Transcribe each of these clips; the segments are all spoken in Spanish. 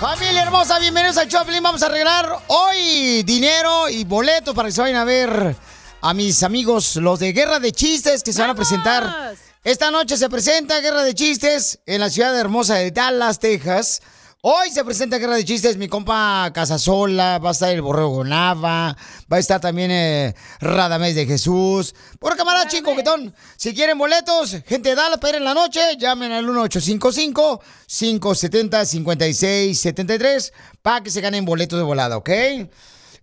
Familia hermosa, bienvenidos al Choplin. Vamos a arreglar hoy dinero y boletos para que se vayan a ver a mis amigos, los de Guerra de Chistes, que se van a presentar. Esta noche se presenta Guerra de Chistes en la ciudad hermosa de Dallas, Texas. Hoy se presenta Guerra de Chistes, mi compa Casasola, va a estar el Borrego Nava, va a estar también eh, Radamés de Jesús. Por camarada chico, quetón. Si quieren boletos, gente de Dallas para ir en la noche, llamen al 1855-570-5673 para que se ganen boletos de volada, ¿ok?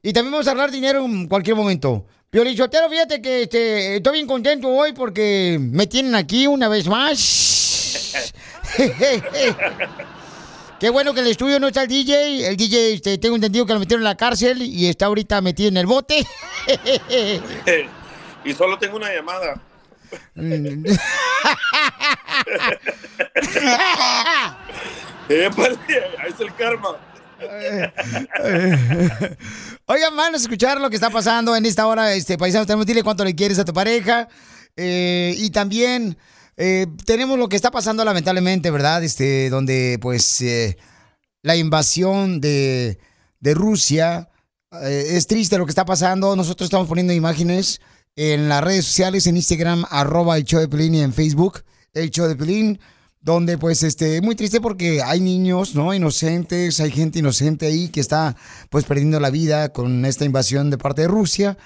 Y también vamos a hablar dinero en cualquier momento. Piolichotero, fíjate que este, estoy bien contento hoy porque me tienen aquí una vez más. Qué bueno que el estudio no está el DJ. El DJ, este, tengo entendido que lo metieron en la cárcel y está ahorita metido en el bote. y solo tengo una llamada. Épale, ahí está el karma. Oigan, van a escuchar lo que está pasando en esta hora, este paisano. Tenemos dile cuánto le quieres a tu pareja. Eh, y también eh, tenemos lo que está pasando lamentablemente, ¿verdad? Este, donde pues eh, la invasión de, de Rusia. eh, es triste lo que está pasando. Nosotros estamos poniendo imágenes en las redes sociales, en Instagram, arroba el show de Pelín y en Facebook, el show de Pelín, donde pues este, muy triste porque hay niños, ¿no? Inocentes, hay gente inocente ahí que está pues perdiendo la vida con esta invasión de parte de Rusia.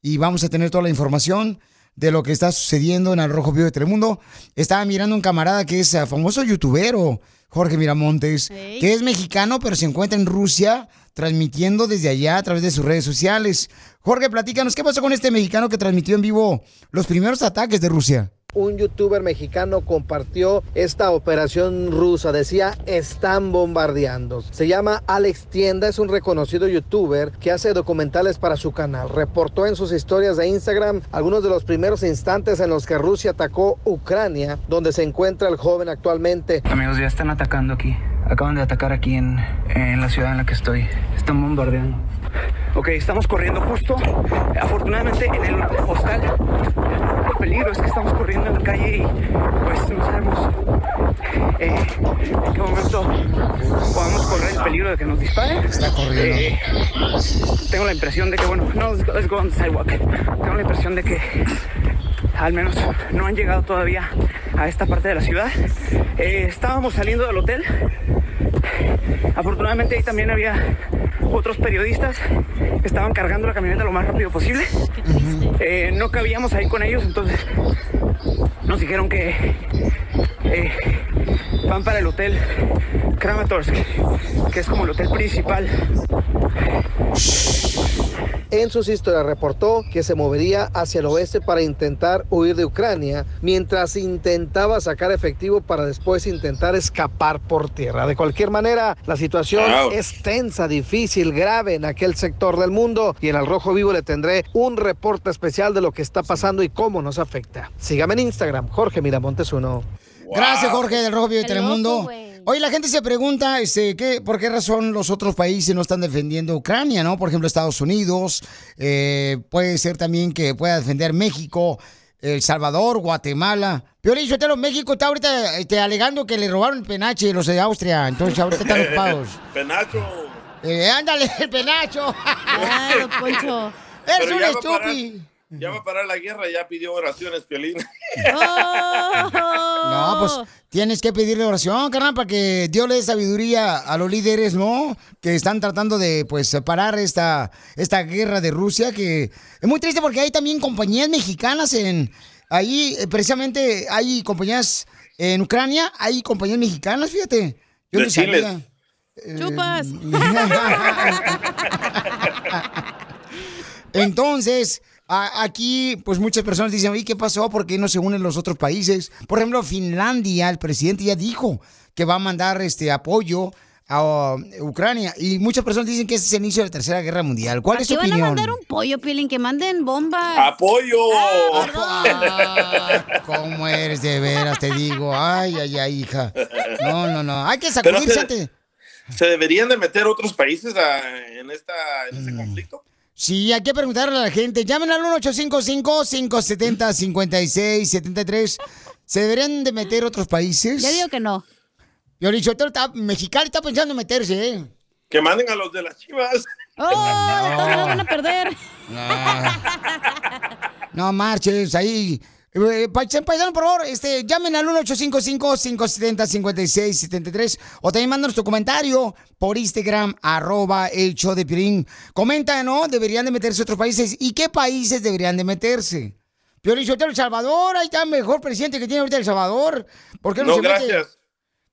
Y vamos a tener toda la información de lo que está sucediendo en el Rojo Vivo de Telemundo. Estaba mirando un camarada que es eh, famoso youtubero, Jorge Miramontes, que es mexicano, pero se encuentra en Rusia transmitiendo desde allá a través de sus redes sociales. Jorge, platícanos, ¿qué pasó con este mexicano que transmitió en vivo los primeros ataques de Rusia? Un youtuber mexicano compartió esta operación rusa. Decía, están bombardeando. Se llama Alex Tienda, es un reconocido youtuber que hace documentales para su canal. Reportó en sus historias de Instagram algunos de los primeros instantes en los que Rusia atacó Ucrania, donde se encuentra el joven actualmente. Amigos, ya están atacando aquí. Acaban de atacar aquí en, en la ciudad en la que estoy. Están bombardeando. Ok, estamos corriendo justo. Afortunadamente en el hostal. El peligro es que estamos corriendo en la calle y pues no sabemos eh, en qué momento podamos correr el peligro de que nos disparen. Está corriendo. Eh, tengo la impresión de que, bueno, no, let's go, let's go on the sidewalk. Tengo la impresión de que al menos no han llegado todavía a esta parte de la ciudad. Eh, estábamos saliendo del hotel. Afortunadamente ahí también había otros periodistas estaban cargando la camioneta lo más rápido posible. Eh, no cabíamos ahí con ellos, entonces nos dijeron que eh, van para el hotel Kramatorsk, que es como el hotel principal. En sus historias reportó que se movería hacia el oeste para intentar huir de Ucrania, mientras intentaba sacar efectivo para después intentar escapar por tierra. De cualquier manera, la situación es tensa, difícil, grave en aquel sector del mundo y en el Rojo Vivo le tendré un reporte especial de lo que está pasando y cómo nos afecta. Sígame en Instagram, Jorge Miramontes uno. Gracias, Jorge, del Rojo Vivo de Telemundo. loco, Hoy la gente se pregunta, este, ¿qué, ¿por qué razón los otros países no están defendiendo a Ucrania, no? Por ejemplo, Estados Unidos, eh, puede ser también que pueda defender México, El Salvador, Guatemala. Piolín Sotelo, México está ahorita este, alegando que le robaron el penache los de Austria, entonces ahorita están ocupados. Penacho. Eh, ándale, el penacho. Don Poncho. Eres Pero un estúpido. Ya va a parar la guerra, ya pidió oraciones, Piolín. Oh. No, pues tienes que pedirle oración, carnal, para que Dios le dé sabiduría a los líderes, ¿no? Que están tratando de, pues, parar esta, esta guerra de Rusia, que es muy triste porque hay también compañías mexicanas en... Ahí, eh, precisamente, hay compañías en Ucrania, hay compañías mexicanas, fíjate. Yo De no sabía. Chupas. Entonces, a- aquí, pues muchas personas dicen, oye, ¿qué pasó? ¿Por qué no se unen los otros países? Por ejemplo, Finlandia, el presidente ya dijo que va a mandar este apoyo a uh, Ucrania. Y muchas personas dicen que ese es el inicio de la Tercera Guerra Mundial. ¿Cuál es tu van a opinión? mandar un pollo, Piolín, que manden bombas. ¡Apoyo! Ah, ¿Cómo eres de veras? Te digo. Ay, ay, ay, hija. No, no, no. Hay que sacudirse se- antes. ¿Se deberían de meter otros países a- en, esta, en ese conflicto? Sí, hay que preguntarle a la gente. Llamen al 1-855-570-5673. ¿Se deberían de meter otros países? Yo digo que no. Piolín Sotelo está, Mexicali está pensando en meterse, ¿eh? Que manden a los de las chivas. ¡Oh! No. van a perder. No marches, ahí. Eh, paisan- Paisano, por favor, este, llamen al 1-855-570-5673 o también mándanos tu comentario por Instagram, arroba el show de Piolín. Comenta, ¿no? Deberían de meterse otros países y qué países deberían de meterse. Piolín El Salvador, ahí está el mejor presidente que tiene ahorita El Salvador. ¿Por qué no, No, se mete? gracias.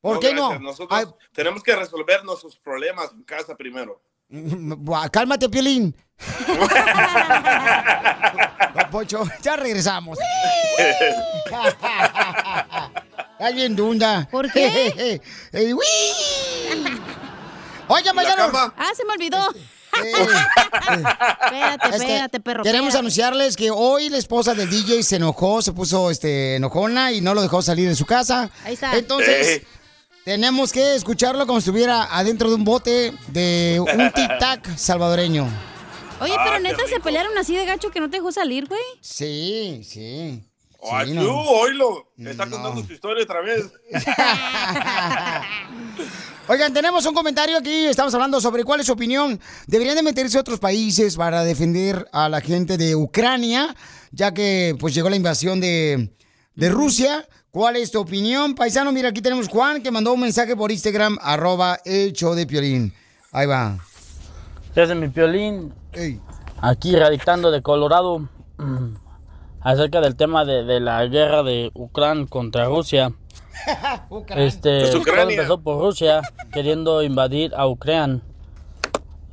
¿Por qué gracias. no? Nosotros Ay, tenemos que resolver nuestros problemas en casa primero. Buah, Cálmate, Piolín. Don Poncho, ya regresamos. Está bien dunda. ¿Por qué? Eh, ¡uy! Oigan, ¿La paisanos. cama? Ah, se me olvidó. eh, Espérate, este, espérate, perro. Queremos espérate. anunciarles que hoy la esposa del DJ se enojó, se puso este, enojona y no lo dejó salir de su casa. Ahí está. Entonces, Ey. Tenemos que escucharlo como si estuviera adentro de un bote de un tic-tac salvadoreño. Oye, Ah, pero qué neta se pelearon así de gacho que no te dejó salir, güey. Sí, sí. Oh, Sí, achú, no. oílo. Está No. contando su historia otra vez. Oigan, tenemos un comentario aquí. Estamos hablando sobre cuál es su opinión. ¿Deberían de meterse otros países para defender a la gente de Ucrania? Ya que pues llegó la invasión de, de Rusia. ¿Cuál es tu opinión, paisano? Mira, aquí tenemos Juan que mandó un mensaje por Instagram, arroba show de Piolín. Ahí va. Desde mi piolín, Ey. aquí radicando de Colorado, mm, acerca del tema de, de la guerra de Ucrania contra Rusia. Este, Es todo Ucrania. empezó por Rusia queriendo invadir a Ucrania.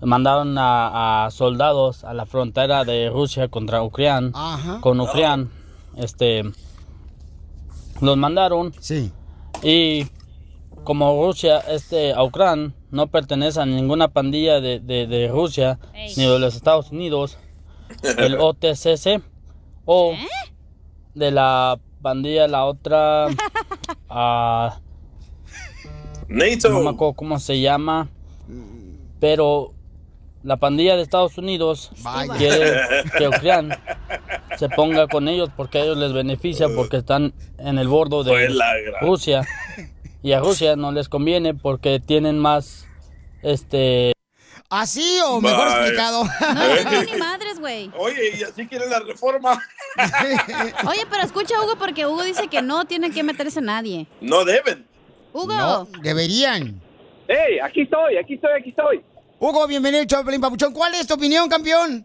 Mandaron a, a soldados a la frontera de Rusia contra Ucrania, Ajá. con Ucrania. Este, los mandaron Sí. y como Rusia, este, a Ucrania no pertenece a ninguna pandilla de, de- de Rusia Ey. ni de los Estados Unidos, el OTCC o de la pandilla la otra, ah, NATO. no me acuerdo cómo se llama, pero la pandilla de Estados Unidos Vaya. quiere que Ucrania se ponga con ellos porque a ellos les beneficia porque están en el bordo de Rusia y a Rusia no les conviene porque tienen más este ¿Así o mejor explicado? No, no, ni madres, güey. Oye, y así quiere la reforma. Oye, pero escucha a Hugo porque Hugo dice que no tiene que meterse nadie. No deben. Hugo. no, deberían. ¡Hey! Aquí estoy, aquí estoy, aquí estoy. Hugo, bienvenido de Piolín, Papuchón. ¿Cuál es tu opinión, campeón?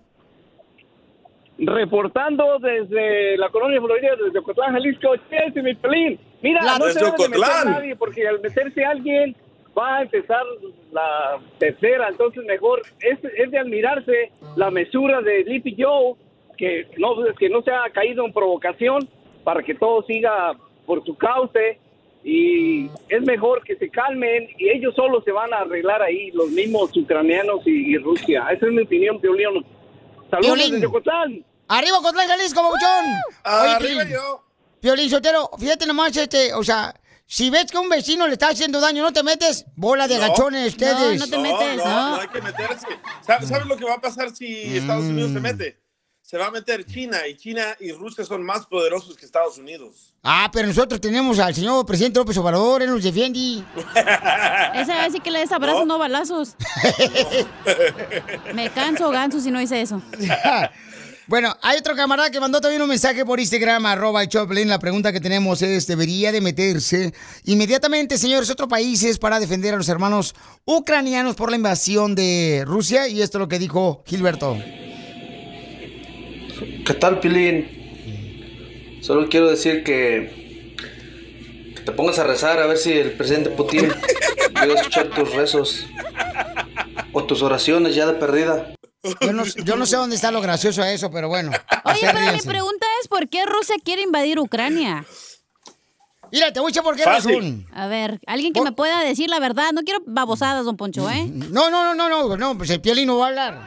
Reportando desde la colonia Florida, desde Ocotlán, Jalisco. Chelsea, mi pelín. Mira, La- no se debe de meter Ocotlán. nadie porque al meterse alguien va a empezar la tercera. Entonces, mejor es, es de admirarse la mesura de Lippy Joe, que no, que no se ha caído en provocación para que todo siga por su cauce. Y es mejor que se calmen y ellos solos se van a arreglar ahí, los mismos ucranianos y, y Rusia. Esa es mi opinión, Piolín. Saludos Piolín. desde Ocotlán. ¡Arriba, Cotlán, Jalisco, Papuchón! Oye, Arriba Piolín, yo. Piolín Sotero, fíjate nomás, este, o sea, si ves que un vecino le está haciendo daño, no te metes, bola de No. gachones ustedes. No, no te metes, no, ¿no? no hay que meterse. ¿Sabes, sabes lo que va a pasar si Estados Unidos se mete? Se va a meter China y China y Rusia son más poderosos que Estados Unidos. Ah, pero nosotros tenemos al señor presidente López Obrador, él nos defiende. Esa vez sí que le des abrazos, no, No. balazos. Me canso, ganso, si no hice eso. Bueno, hay otro camarada que mandó también un mensaje por Instagram, arroba el Choplin. La pregunta que tenemos es, ¿debería de meterse inmediatamente, señores, otros países para defender a los hermanos ucranianos por la invasión de Rusia? Y esto es lo que dijo Gilberto. ¿Qué tal, Pilín? Solo quiero decir que, que te pongas a rezar a ver si el presidente Putin llega a escuchar tus rezos o tus oraciones ya de perdida. Yo no, yo no sé dónde está lo gracioso a eso, pero bueno. Oye, pero mi pregunta es, ¿por qué Rusia quiere invadir Ucrania? Mira, te voy a echar por qué Fácil. razón. A ver, alguien que Por- me pueda decir la verdad. No quiero babosadas, don Poncho, ¿eh? No, no, no, no, no, no, pues el piolín no va a hablar.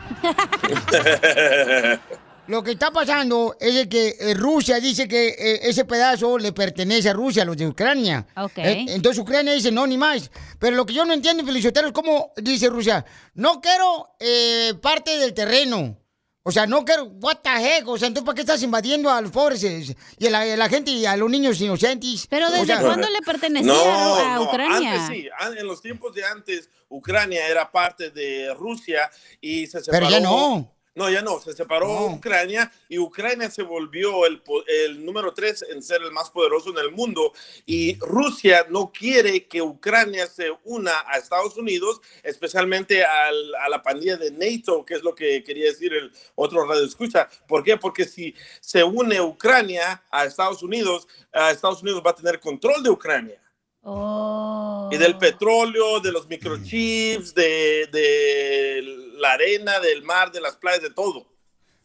Lo que está pasando es de que eh, Rusia dice que eh, ese pedazo le pertenece a Rusia, a los de Ucrania. Ok. Eh, entonces Ucrania dice no, ni más. Pero lo que yo no entiendo, Felicitero, es cómo dice Rusia, no quiero eh, parte del terreno. O sea, no quiero, what the heck, o sea, entonces ¿para qué estás invadiendo a los pobres y a la, a la gente y a los niños inocentes? Pero O ¿desde sea, cuándo le pertenecía No, a no, Ucrania? antes sí, en los tiempos de antes, Ucrania era parte de Rusia y se separó. Pero ya no. No, ya no, se separó No. Ucrania y Ucrania se volvió el, el número tres en ser el más poderoso en el mundo y Rusia no quiere que Ucrania se una a Estados Unidos, especialmente al- a la pandilla de NATO, que es lo que quería decir el otro radio escucha. ¿Por qué? Porque si se une Ucrania a Estados Unidos, a Estados Unidos va a tener control de Ucrania Oh. y del petróleo, de los microchips, de, de la arena, del mar, de las playas, de todo.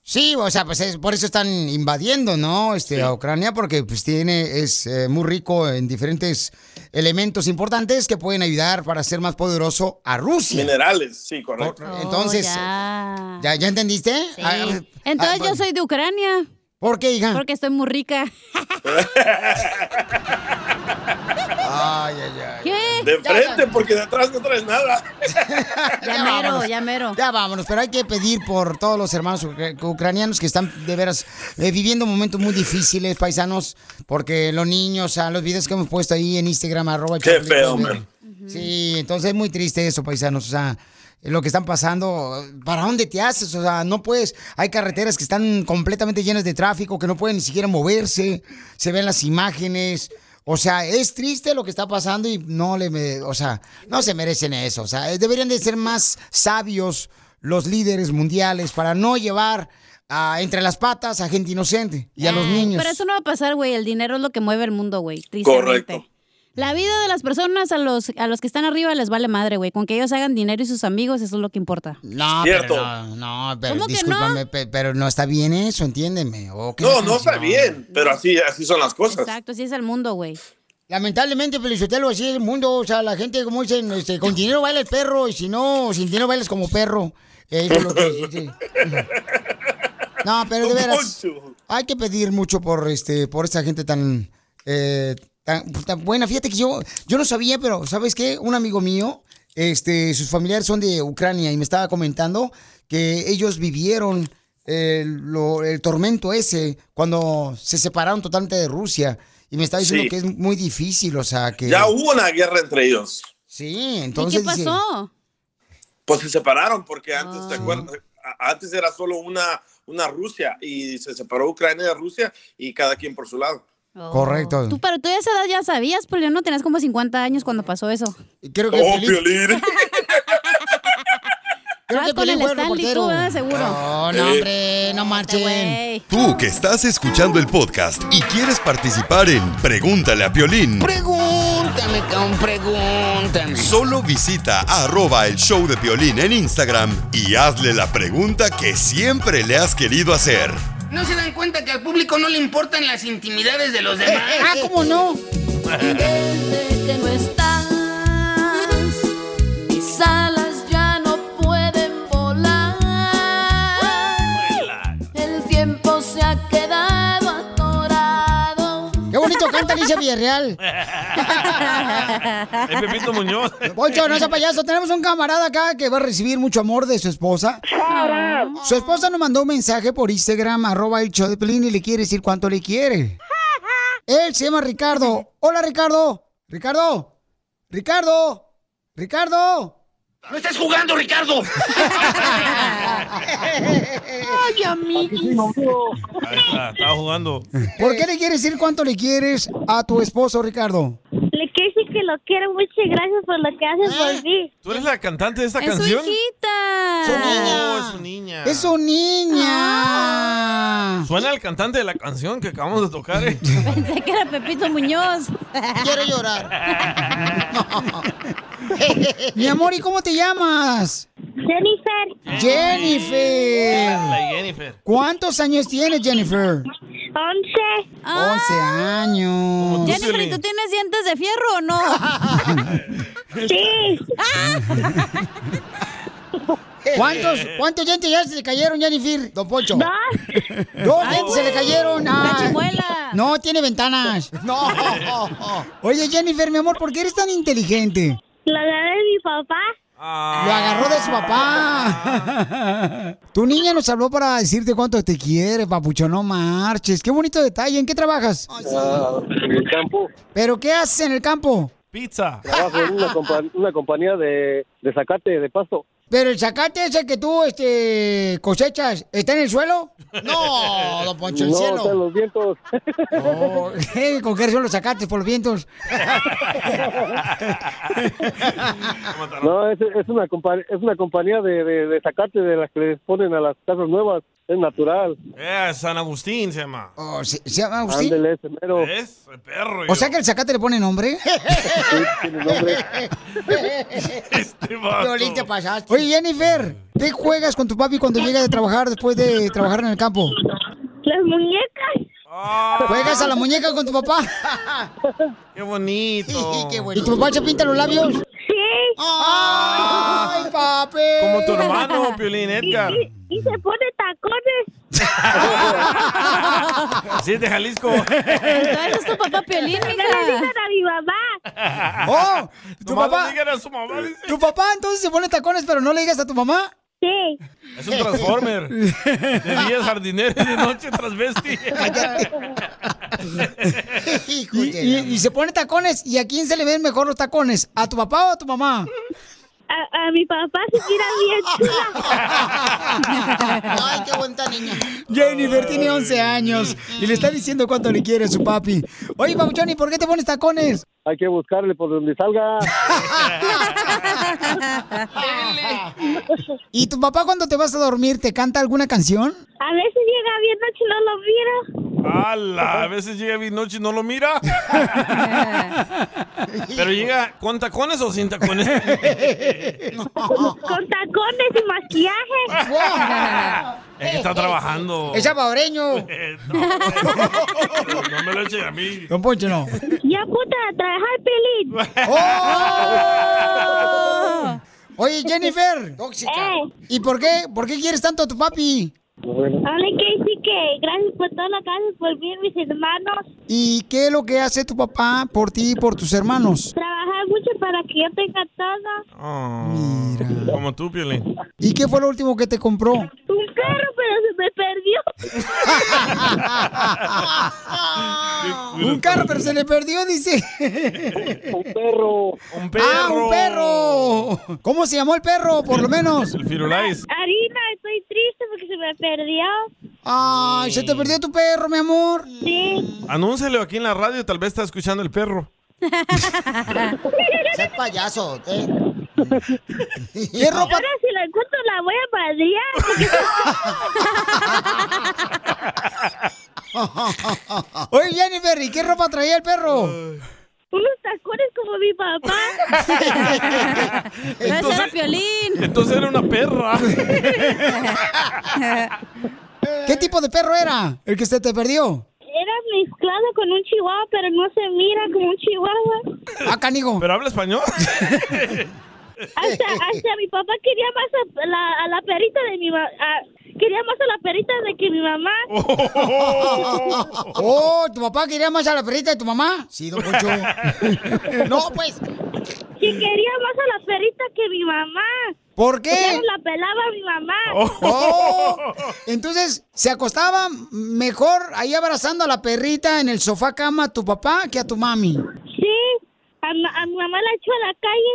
Sí, o sea, pues es- por eso están invadiendo, ¿no? Este, a Ucrania, porque pues tiene, es eh, muy rico en diferentes elementos importantes que pueden ayudar para ser más poderoso a Rusia. Minerales, sí, correcto. Oh, Entonces, ya. ¿ya, ya entendiste? Sí. Ah, ah, Entonces ah, yo soy de Ucrania. ¿Por qué, hija? Porque estoy muy rica. Ay, ay, ay. ¿Qué? De frente, porque de atrás no traes nada. Ya mero, ya mero. Ya vámonos, pero hay que pedir por todos los hermanos ucra- ucranianos que están de veras eh, viviendo momentos muy difíciles, paisanos, porque los niños, a los videos que hemos puesto ahí en Instagram, arroba Qué feo, man. Sí, entonces es muy triste eso, paisanos, o sea, lo que están pasando, ¿para dónde te haces? O sea, no puedes, hay carreteras que están completamente llenas de tráfico, que no pueden ni siquiera moverse, se ven las imágenes. O sea, es triste lo que está pasando y no le, me- o sea, no se merecen eso. O sea, deberían de ser más sabios los líderes mundiales para no llevar a- entre las patas a gente inocente y a los Ay, niños. Pero eso no va a pasar, güey. El dinero es lo que mueve el mundo, güey. Tristemente. Correcto. La vida de las personas a los, a los que están arriba les vale madre, güey. Con que ellos hagan dinero y sus amigos, eso es lo que importa. No, Cierto. pero no, no, pero ¿Cómo que discúlpame, pe- pero no está bien eso, entiéndeme. ¿o qué No, no está bien, pero así, así son las cosas. Exacto, así es el mundo, güey. Lamentablemente, Felicitelo, así es el mundo. O sea, la gente, como dicen, este, con dinero baila el perro y si no, sin dinero bailas como perro. Eso es lo que dice. No, pero de veras, hay que pedir mucho por este, por esta gente tan, eh, tan, tan buena. Fíjate que yo, yo no sabía, pero ¿sabes qué? Un amigo mío, este, sus familiares son de Ucrania y me estaba comentando que ellos vivieron el, lo- el tormento ese cuando se separaron totalmente de Rusia. Y me estaba diciendo Sí. que es muy difícil, o sea, que... Ya hubo una guerra entre ellos. Sí, ¿Y entonces... qué dice- pasó? Pues se separaron porque antes, Ah. ¿te acuerdas? A- Antes era solo una, una Rusia y se separó Ucrania de Rusia y cada quien por su lado. Oh. Correcto. Tú, pero tú a esa edad ya sabías, pero ya no tenías como 50 años cuando pasó eso. Creo que Oh, Piolín- creo que con el Stanley, tú, ¿verdad? Seguro. No, no, hombre, no marchen. Güey. Tú que estás escuchando el podcast y quieres participar en Pregúntale a Piolín, Pregúntame, cabrón, pregúntame. solo visita arroba el show de Piolín en Instagram y hazle la pregunta que siempre le has querido hacer. ¿No se dan cuenta que al público no le importan las intimidades de los demás? Ah, ¿cómo no? Desde que no Alicia Villarreal. Es Pepito Muñoz. Poncho, no sea payaso. Tenemos un camarada acá que va a recibir mucho amor de su esposa. Su esposa nos mandó un mensaje por Instagram, arroba el show de Pelín, y le quiere decir cuánto le quiere. Él se llama Ricardo. Hola, Ricardo. Ricardo. Ricardo. Ricardo. ¡No estás jugando, Ricardo! Ay, amigo. Ahí está, estaba jugando. ¿Por qué le quieres decir cuánto le quieres a tu esposo, Ricardo? Le quiero decir que lo quiero. Muchas gracias por lo que haces por mí. ¿Tú eres la cantante de esta Es su canción? hijita. Su niña. es su niña. Es su niña. Suena el cantante de la canción que acabamos de tocar, ¿eh? Pensé que era Pepito Muñoz. Quiero llorar. Mi amor, ¿y cómo te llamas? Jennifer, Jennifer. Jennifer. ¿Cuántos años tienes, Jennifer? 11. 11 años. Ah. Jennifer, ¿y tú tienes dientes de fierro o no? Sí. ¿Cuántos, ¿Cuántos dientes ya se le cayeron, Jennifer? Don Poncho. Dos. Dos dientes se le cayeron. La Ay. chimuela. No, tiene ventanas. No. Oye, Jennifer, mi amor, ¿por qué eres tan inteligente? Lo gané de mi papá. Lo agarró de su papá. tu niña nos habló para decirte cuánto te quiere, papucho. No marches. Qué bonito detalle. ¿En qué trabajas? Ah, en el campo. ¿Pero qué haces en el campo? Pizza. Trabajo en una, compa- una compañía de, de zacate de pasto. Pero el zacate ese que tú este, cosechas, ¿está en el suelo? No, don Poncho, el no, cielo. está en los vientos. Oh, ¿Con qué son los zacates por los vientos? No, es, es una compa- es una compañía de, de, de zacate de las que les ponen a las casas nuevas. Es natural. Eh, San Agustín se llama. Oh, ¿se, se llama Agustín? Ándele, ese mero. ¿Ves? El perro. O sea que el zacate le pone nombre. tiene nombre. Este vato. Violín, te pasaste. Oye, Jennifer, ¿qué juegas con tu papi cuando llega de trabajar después de trabajar en el campo? Las muñecas. ¿Juegas a la muñeca con tu papá? Qué bonito. ¿Y tu papá se pinta los labios? ¡Ay, papi! Como tu hermano, Piolín Edgar. Y se pone tacones. Así es de Jalisco. Entonces es tu papá Piolín, No le digan a mi mamá. ¡Oh! ¿Tu Nomás papá? le digan a su mamá, dice. ¿Tu papá entonces se pone tacones pero no le digas a tu mamá? Sí. Es un transformer. De día es jardinero y de noche transvesti. Y, y- y se pone tacones. ¿Y a quién se le ven mejor los tacones? ¿A tu papá o a tu mamá? A, a mi papá se mira bien chula. Ay, qué bonita niña. Jennifer tiene 11 años y le está diciendo cuánto le quiere a su papi. Oye, Pabuchón, ¿y por qué te pones tacones? Hay que buscarle por donde salga. ¿Y tu papá cuando te vas a dormir te canta alguna canción? A veces llega bien noche y no lo miro. ¡Hala! A veces llega bien noche y no lo mira. Pero llega con tacones o sin tacones. Con tacones y maquillaje. Es que está trabajando. Es salvadoreño. No me lo echen a mí. Don Poncho, no. Ya puta, a trabajar pelín. ¡Oh! Oye, Jennifer. Eh. ¿Y por qué, por qué quieres tanto a tu papi? Hable que sí que gracias por todo lo que haces por mí y mis hermanos. ¿Y qué es lo que hace tu papá por ti y por tus hermanos? Trabajar mucho para que yo tenga todo. Oh, Como tú, Piolín. ¿Y qué fue lo último que te compró? Un perro, pero se me perdió. Un carro, pero se le perdió, dice. Un perro. Un perro. ¡Ah, un perro! ¿Cómo se llamó el perro, por lo menos? El Firulais. Harina, estoy triste porque se me perdió. Ay, se te perdió tu perro, mi amor. Sí. Anúncialo aquí en la radio, tal vez está escuchando el perro. Sé payaso. ¿eh? ¿Qué ropa? Ahora si la encuentro la voy a madrear. Oye, Jennifer, ¿y qué ropa traía el perro? Unos tacones como mi papá. Entonces- era Piolín. Entonces era una perra. ¿Qué tipo de perro era el que se te perdió? Era mezclado con un chihuahua, pero no se mira como un chihuahua. Ah, canigo. ¿Pero habla español? Hasta, hasta mi papá quería más a la, a la perrita de mi mamá. Quería más a la perrita de que mi mamá. Oh, ¿tu papá quería más a la perrita de tu mamá? Sí, don Poncho. No, pues. Que quería más a la perrita que mi mamá. ¿Por qué? Ya no la pelaba mi mamá. Oh, entonces, ¿se acostaba mejor ahí abrazando a la perrita en el sofá cama a tu papá que a tu mami? Sí. A, ma- a mi mamá la echó a la calle.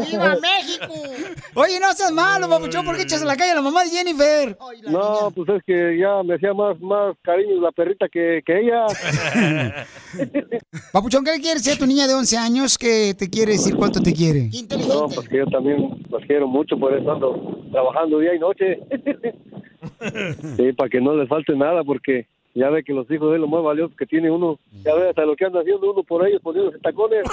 ¡Viva México! Oye, no seas malo, papuchón, ¿por qué echas a la calle a la mamá de Jennifer? No, pues es que ya me hacía más, más cariño la perrita que, que ella. Papuchón, ¿qué le quieres decir a tu niña de 11 años que te quiere decir cuánto te quiere? No, pues que yo también las quiero mucho, por eso ando trabajando día y noche. Sí, para que no les falte nada, porque ya ve que los hijos de lo más valioso que tiene uno, ya ve hasta lo que anda haciendo uno por ellos, poniéndose tacones.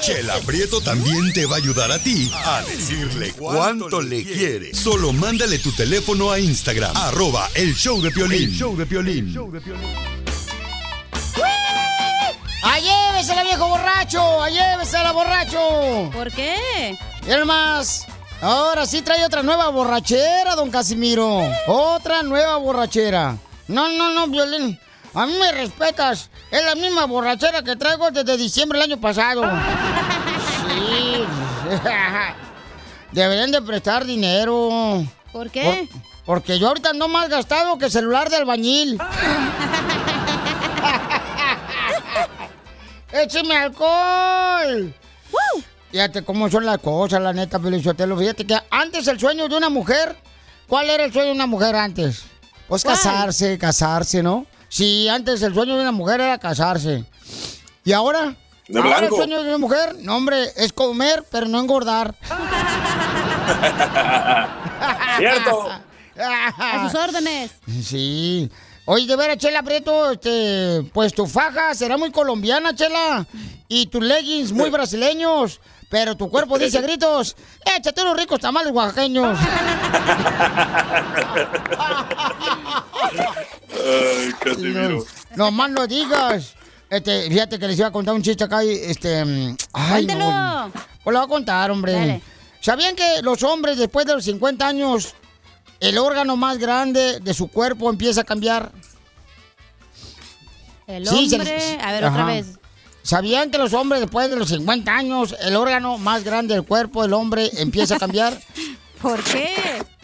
Chela Prieto también te va a ayudar a ti a decirle cuánto le quiere. Solo mándale tu teléfono a Instagram, arroba el show de Piolín. El show de Piolín. ¡Ah, llévesela, viejo borracho! ¡Ah, llévesela, borracho! ¿Por qué? Miren más. Ahora sí trae otra nueva borrachera, don Casimiro. Otra nueva borrachera. No, no, no, Violín. A mí me respetas. Es la misma borrachera que traigo desde diciembre del año pasado. Sí. Deberían de prestar dinero. ¿Por qué? porque yo ahorita ando más gastado que celular de albañil. ¡Écheme alcohol! Fíjate cómo son las cosas, la neta, Felicitelo. Fíjate que antes el sueño de una mujer, ¿cuál era el sueño de una mujer antes? Pues ¿Cuál? casarse, casarse, ¿no? Sí, antes el sueño de una mujer era casarse. ¿Y ahora? De ahora blanco. el sueño de una mujer, no, hombre, es comer, pero no engordar. Cierto. A sus órdenes. Sí. Oye, de veras, Chela Prieto, este, pues tu faja será muy colombiana, Chela. Y tus leggings muy brasileños. Pero tu cuerpo dice a gritos, échate unos ricos tamales oaxaqueños. Ay, Casimiro. No más no digas. Este, fíjate que les iba a contar un chiste acá y este. mm, Ay, no. Pues lo voy a contar, hombre. Dale. ¿Sabían que los hombres después de los 50 años, el órgano más grande de su cuerpo empieza a cambiar? El Sí, se hombre. les- A ver, Ajá. otra vez. ¿Sabían que los hombres después de los 50 años, el órgano más grande del cuerpo del hombre empieza a cambiar? ¿Por qué?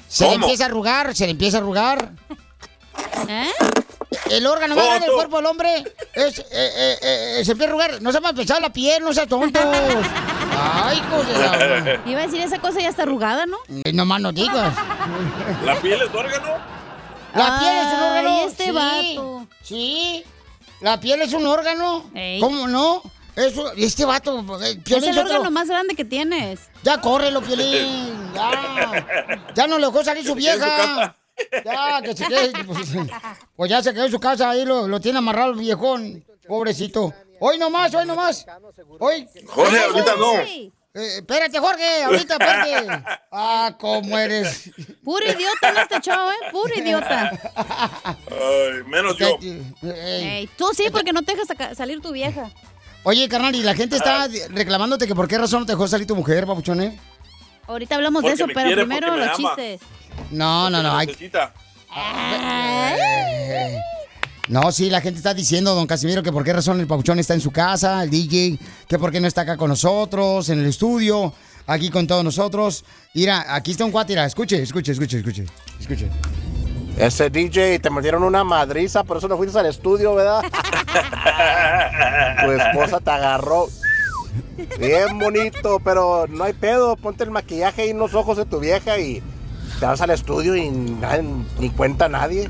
Se le empieza a arrugar, se le empieza a arrugar. ¿Eh? El órgano más Oh, grande del tú. cuerpo del hombre es, eh, eh, eh, se empieza a arrugar. No se me ha pesado la piel, no seas tontos. Ay, la... Iba a decir esa cosa ya está arrugada, ¿no? Eh, No más no digas. ¿La piel es órgano? La piel es un Ay, órgano. este sí. vato. Sí. La piel es un órgano. Ey. ¿Cómo no? Eso, este vato. eh, Es Piolín el Sotelo- órgano más grande que tienes. Ya córrelo, Piolín. Ya. Ya no le dejó salir su vieja. Ya, que se quede. Pues, pues ya se quedó en su casa, ahí lo, lo tiene amarrado el viejón. Pobrecito. Hoy nomás, hoy nomás. Hoy. Jorge, ahorita no. Eh, espérate, Jorge, ahorita, espérate. Ah, cómo eres. Puro idiota en este show, ¿eh? Puro idiota. Ay, menos yo. Ey, tú sí, porque no te dejas salir tu vieja. Oye, carnal, y la gente está reclamándote que por qué razón no te dejó salir tu mujer, papuchón, ¿eh? Ahorita hablamos de eso, pero quiere, primero los ama. chistes. No, no, no. hay- Necesita. Eh, No, sí, la gente está diciendo, don Casimiro, que por qué razón el papuchón está en su casa, el DJ, que por qué no está acá con nosotros, en el estudio, aquí con todos nosotros. Mira, aquí está un cuate, mira, escuche, escuche, escuche, escuche, escuche. Ese DJ, te metieron una madriza, por eso no fuiste al estudio, ¿verdad? tu esposa te agarró. Bien bonito, pero no hay pedo. Ponte el maquillaje y unos ojos de tu vieja y te vas al estudio y ni cuenta nadie.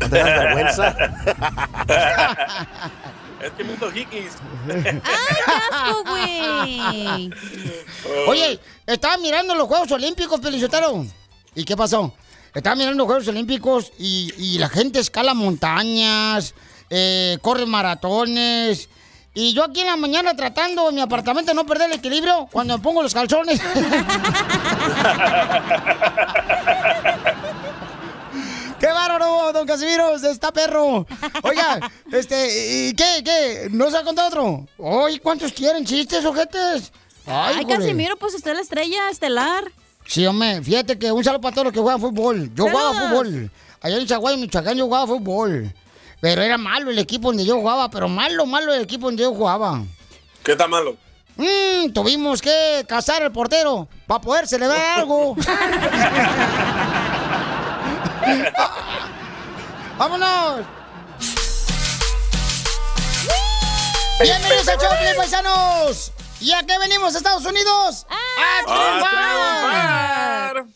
No te das vergüenza. Es que me hizo hikis. ¡Asco, güey! Oye, estaba mirando los Juegos Olímpicos, Pelizotero. ¿Y qué pasó? Estaba mirando los Juegos Olímpicos y, y la gente escala montañas, eh, corre maratones. Y yo aquí en la mañana tratando en mi apartamento de no perder el equilibrio cuando me pongo los calzones. ¡Qué bárbaro, don Casimiro! ¡Está perro! Oiga, este, ¿y qué, qué? ¿No se ha contado otro? Ay, ¿cuántos quieren chistes, ojetes? Ay. Casimiro, pues usted es la estrella estelar. Sí, hombre, fíjate que un saludo para todos los que juegan fútbol. Yo jugaba fútbol. Allá en Chaguay, Michoacán, yo jugaba fútbol. Pero era malo el equipo donde yo jugaba, pero malo, malo el equipo donde yo jugaba. ¿Qué está malo? Mm, tuvimos que cazar al portero para poder celebrar algo. ¡Vámonos! ¡Bienvenidos a Choplin, paisanos! ¿Y a qué venimos, Estados Unidos? ¡A triunfar!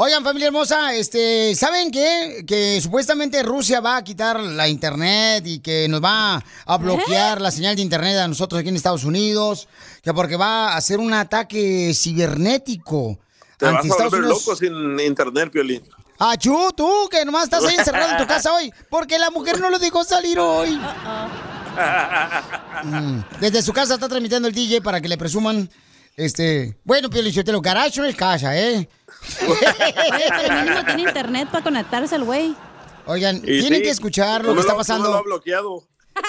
Oigan, familia hermosa, este, ¿saben qué? Que supuestamente Rusia va a quitar la internet y que nos va a bloquear la señal de internet a nosotros aquí en Estados Unidos, que porque va a hacer un ataque cibernético Te vas a volver Unidos. loco sin internet, Piolín. Achú, tú, que nomás estás ahí encerrado en tu casa hoy, porque la mujer no lo dejó salir hoy. Mm, Desde su casa está transmitiendo el DJ para que le presuman, este... Bueno, Piolichotelo, garage no es casa, ¿eh? Oye, pero mínimo tiene internet para conectarse al güey. Oigan, Y tienen sí, que escuchar lo que está pasando. lo ha bloqueado.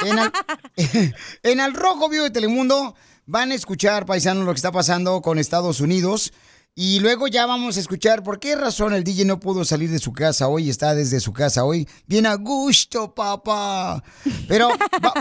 En al, en Al Rojo Vivo de Telemundo van a escuchar, paisanos, lo que está pasando con Estados Unidos. Y luego ya vamos a escuchar por qué razón el DJ no pudo salir de su casa hoy, está desde su casa hoy. Bien a gusto, papá. Pero va-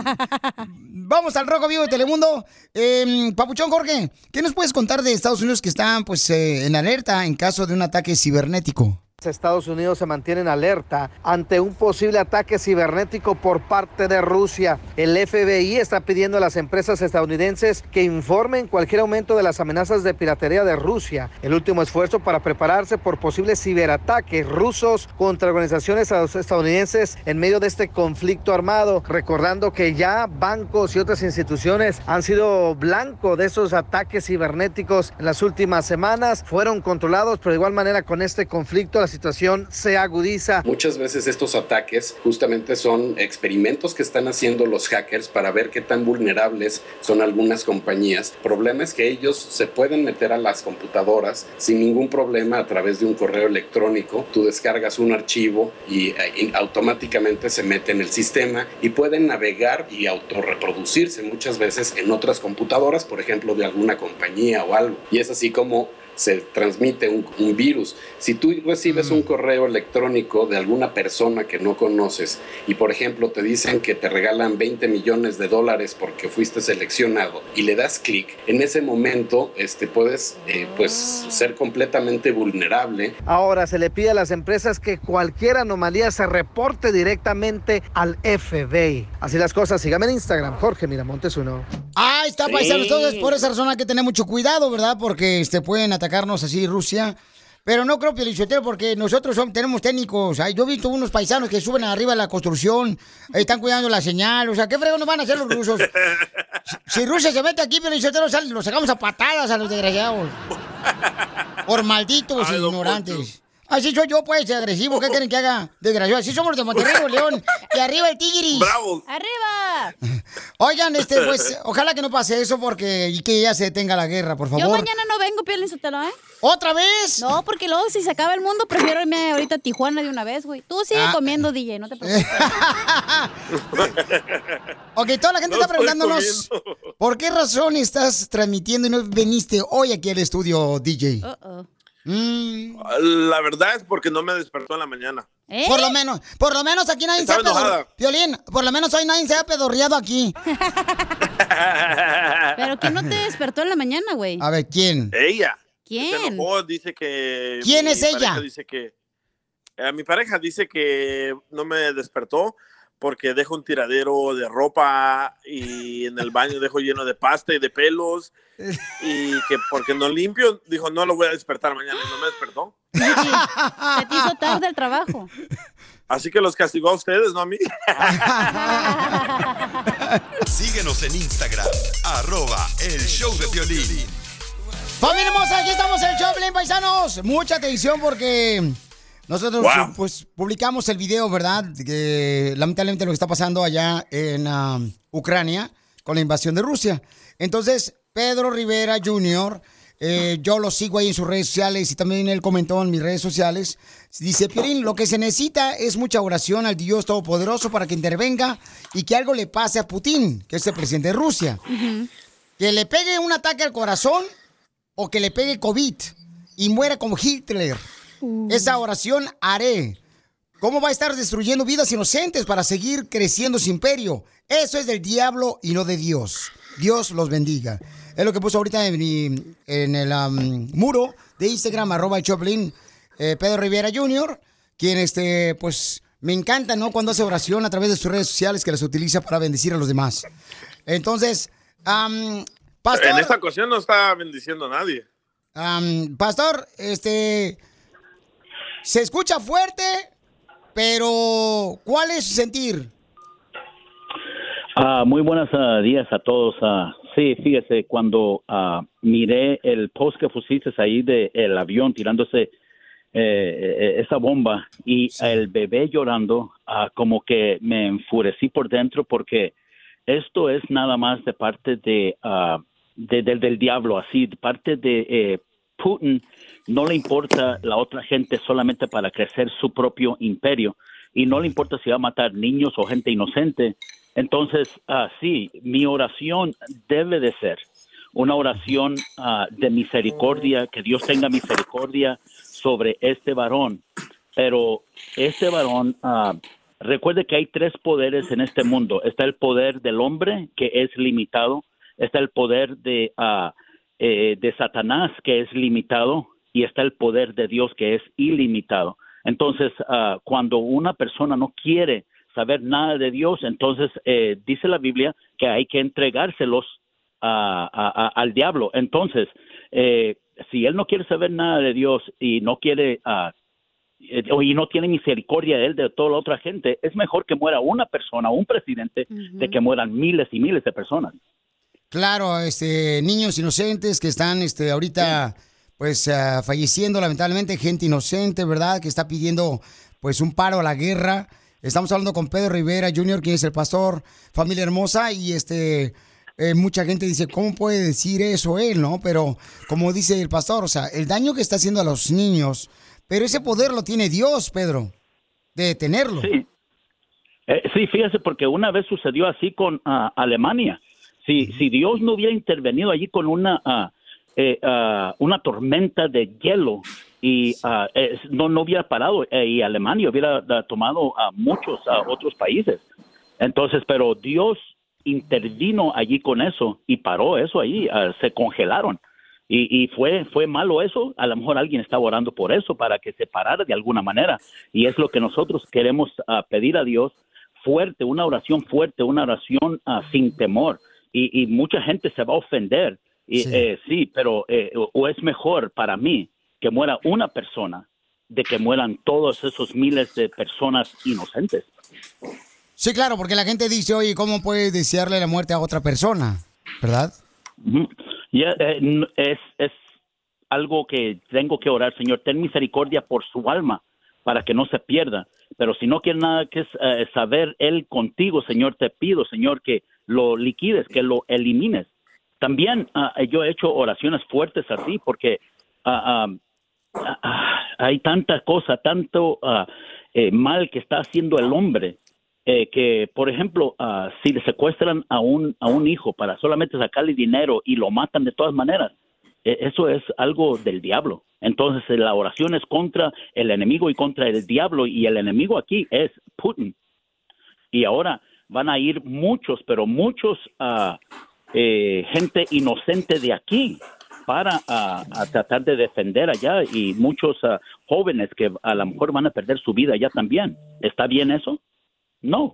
vamos al Rojo Vivo de Telemundo. Eh, Papuchón Jorge, ¿qué nos puedes contar de Estados Unidos que están pues eh, en alerta en caso de un ataque cibernético? Estados Unidos se mantiene en alerta ante un posible ataque cibernético por parte de Rusia. El FBI está pidiendo a las empresas estadounidenses que informen cualquier aumento de las amenazas de piratería de Rusia. El último esfuerzo para prepararse por posibles ciberataques rusos contra organizaciones estadounidenses en medio de este conflicto armado. Recordando que ya bancos y otras instituciones han sido blanco de esos ataques cibernéticos en las últimas semanas. Fueron controlados, pero de igual manera con este conflicto situación se agudiza. Muchas veces estos ataques justamente son experimentos que están haciendo los hackers para ver qué tan vulnerables son algunas compañías. Problema es que ellos se pueden meter a las computadoras sin ningún problema a través de un correo electrónico. Tú descargas un archivo eh, y automáticamente se mete en el sistema y pueden navegar y autorreproducirse muchas veces en otras computadoras, por ejemplo, de alguna compañía o algo. Y es así como se transmite un, un virus. Si tú recibes un correo electrónico de alguna persona que no conoces y, por ejemplo, te dicen que te regalan 20 millones de dólares porque fuiste seleccionado y le das clic, en ese momento este, puedes eh, pues, ser completamente vulnerable Ahora se le pide a las empresas que cualquier anomalía se reporte directamente al FBI. Así las cosas, sígame en Instagram, Jorge Miramontes uno. Ah, está Sí. paisano. Entonces, por esa razón hay que tener mucho cuidado, ¿verdad? Porque este, pueden atacarnos así Rusia. Pero no creo, Pielichotero, porque nosotros somos- tenemos técnicos. Ay, yo he visto unos paisanos que suben arriba de la construcción, eh, están cuidando la señal. O sea, ¿qué fregón nos van a hacer los rusos? Si, si Rusia se mete aquí, Pielichotero, los sacamos a patadas a los desgraciados. Por malditos e ignorantes. Así soy yo, pues, agresivo. ¿Qué quieren que haga? Desgraciado. Así somos los de Monterrey, León. Y arriba el tigris. ¡Bravo! ¡Arriba! Oigan, este, pues, ojalá que no pase eso porque y que ya se detenga la guerra, por favor. Yo mañana no vengo, Piolín Sotelo, ¿eh? ¿Otra vez? No, porque luego si se acaba el mundo, prefiero irme ahorita a Tijuana de una vez, güey. Tú sigue Ah. comiendo, DJ, no te preocupes. Ok, toda la gente No está preguntándonos por qué razón estás transmitiendo y no viniste hoy aquí al estudio, DJ. Uh-oh. Mm, La verdad es porque no me despertó en la mañana. ¿Eh? Por lo menos, por lo menos aquí nadie se ha Estaba pedorreado. Violín, por lo menos hoy nadie se ha pedorreado aquí. Pero ¿quién no te despertó en la mañana, güey? A ver, ¿quién? Ella. ¿Quién? Se enojó, dice que. ¿Quién es ella? Dice que. eh, mi pareja dice que no me despertó porque dejo un tiradero de ropa y en el baño dejo lleno de pasta y de pelos y que porque no limpio, dijo no lo voy a despertar mañana y no me despertó. Se te hizo tarde el trabajo. Así que los castigó a ustedes, no a mí. Síguenos en Instagram, arroba el show de violín. Familia hermosa, aquí estamos en el show, Pelín, paisanos. Mucha atención porque nosotros Wow. pues publicamos el video, ¿verdad? Que lamentablemente lo que está pasando allá en ah, Ucrania con la invasión de Rusia. Entonces, Pedro Rivera Jr., eh, yo lo sigo ahí en sus redes sociales y también él comentó en mis redes sociales. Dice, Piolín, lo que se necesita es mucha oración al Dios Todopoderoso para que intervenga y que algo le pase a Putin, que es el presidente de Rusia. Que le pegue un ataque al corazón o que le pegue COVID y muera como Hitler. Esa oración haré. ¿Cómo va a estar destruyendo vidas inocentes para seguir creciendo su imperio? Eso es del diablo y no de Dios. Dios los bendiga. Es lo que puso ahorita en, mi- en el muro de Instagram, arroba el Choplin, eh, Pedro Rivera Jr., quien este, pues, me encanta, ¿no? Cuando hace oración a través de sus redes sociales que las utiliza para bendecir a los demás. Entonces, pastor. En esta ocasión no está bendiciendo a nadie. Pastor, este. Se escucha fuerte, pero ¿cuál es su sentir? Ah, muy buenos ah, días a todos. Ah, sí, fíjese, cuando ah, miré el post que pusiste ahí del el avión tirándose eh, eh, esa bomba y el bebé llorando, como que me enfurecí por dentro porque esto es nada más de parte de, de- del- del diablo, así, de parte de eh, Putin. No le importa la otra gente solamente para crecer su propio imperio y no le importa si va a matar niños o gente inocente. Entonces, ah, sí, mi oración debe de ser una oración ah, de misericordia, que Dios tenga misericordia sobre este varón. Pero este varón, ah, recuerde que hay tres poderes en este mundo. Está el poder del hombre, que es limitado. Está el poder de, eh, de Satanás, que es limitado. Y está el poder de Dios, que es ilimitado. Entonces, ah, cuando una persona no quiere saber nada de Dios, entonces eh, dice la Biblia que hay que entregárselos a- a- a- al diablo. Entonces, eh, si él no quiere saber nada de Dios y no quiere o- y no tiene misericordia de él de toda la otra gente, es mejor que muera una persona, un presidente, de que mueran miles y miles de personas. Claro, este, niños inocentes que están este, ahorita pues ah, falleciendo lamentablemente, gente inocente, ¿verdad? Que está pidiendo pues un paro a la guerra. Estamos hablando con Pedro Rivera Jr., quien es el pastor, familia hermosa, y este eh, mucha gente dice, ¿cómo puede decir eso él, no? Pero como dice el pastor, o sea, el daño que está haciendo a los niños, pero ese poder lo tiene Dios, Pedro, de detenerlo. Sí. Eh, sí, fíjese, porque una vez sucedió así con ah, Alemania. Si, Dios no hubiera intervenido allí con una, ah, una tormenta de hielo y eh, no, no hubiera parado eh, y Alemania hubiera tomado a muchos a otros países. Entonces, pero Dios intervino allí con eso y paró eso ah, se congelaron. Y, y fue, fue malo eso, a lo mejor alguien estaba orando por eso, para que se parara de alguna manera. Y es lo que nosotros queremos pedir a Dios fuerte, una oración fuerte, una oración sin temor. Y, y mucha gente se va a ofender. Y, Sí. eh, sí, pero eh, o- o es mejor para mí que muera una persona de que mueran todos esos miles de personas inocentes. Sí, claro, porque la gente dice, oye, ¿cómo puedes desearle la muerte a otra persona? ¿Verdad? Eh, n- es, es algo que tengo que orar, Señor. Ten misericordia por su alma para que no se pierda. Pero si no quiere nada que eh, saber Él contigo, Señor, te pido, Señor, que lo liquides, que lo elimines. También ah, yo he hecho oraciones fuertes así porque ah, ah, hay tanta cosa, tanto eh, mal que está haciendo el hombre eh, que, por ejemplo, si le secuestran a un, a un hijo para solamente sacarle dinero y lo matan de todas maneras, eh, eso es algo del diablo. Entonces, la oración es contra el enemigo y contra el diablo, y el enemigo aquí es Putin. Y ahora van a ir muchos, pero muchos ah, eh, gente inocente de aquí para ah, a tratar de defender allá y muchos ah, jóvenes que a lo mejor van a perder su vida allá también. ¿Está bien eso? No.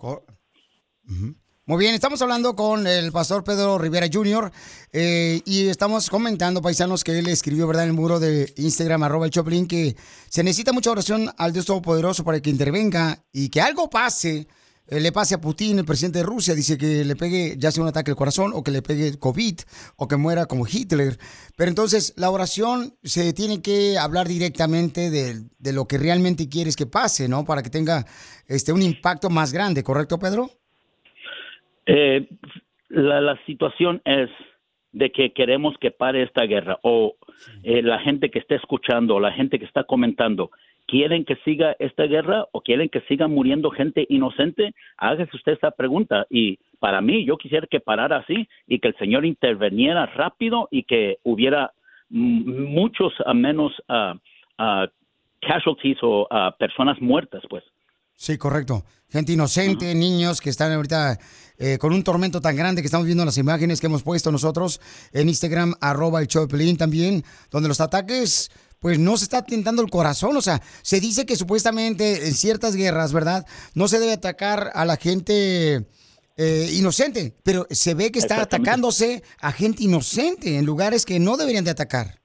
Muy bien, estamos hablando con el pastor Pedro Rivera Jr. eh, y estamos comentando, paisanos, que él escribió, ¿verdad?, en el muro de Instagram, arroba el Choplin, que se necesita mucha oración al Dios Todopoderoso para que intervenga y que algo pase, le pase a Putin, el presidente de Rusia, dice que le pegue ya sea un ataque al corazón o que le pegue COVID o que muera como Hitler. Pero entonces la oración se tiene que hablar directamente de, de lo que realmente quieres que pase, ¿no? Para que tenga este, un impacto más grande, ¿correcto, Pedro? Eh, la, la situación es de que queremos que pare esta guerra o eh, la gente que está escuchando, la gente que está comentando, ¿quieren que siga esta guerra o quieren que siga muriendo gente inocente? Hágase usted esa pregunta y para mí yo quisiera que parara así y que el Señor interveniera rápido y que hubiera muchos a menos ah, ah, casualties o ah, personas muertas, pues. Sí, correcto. Gente inocente, niños que están ahorita eh, con un tormento tan grande que estamos viendo en las imágenes que hemos puesto nosotros en Instagram, arroba el Pelín también, donde los ataques, pues no se está tentando el corazón. O sea, se dice que supuestamente en ciertas guerras, ¿verdad? No se debe atacar a la gente eh, inocente, pero se ve que está atacándose a gente inocente en lugares que no deberían de atacar.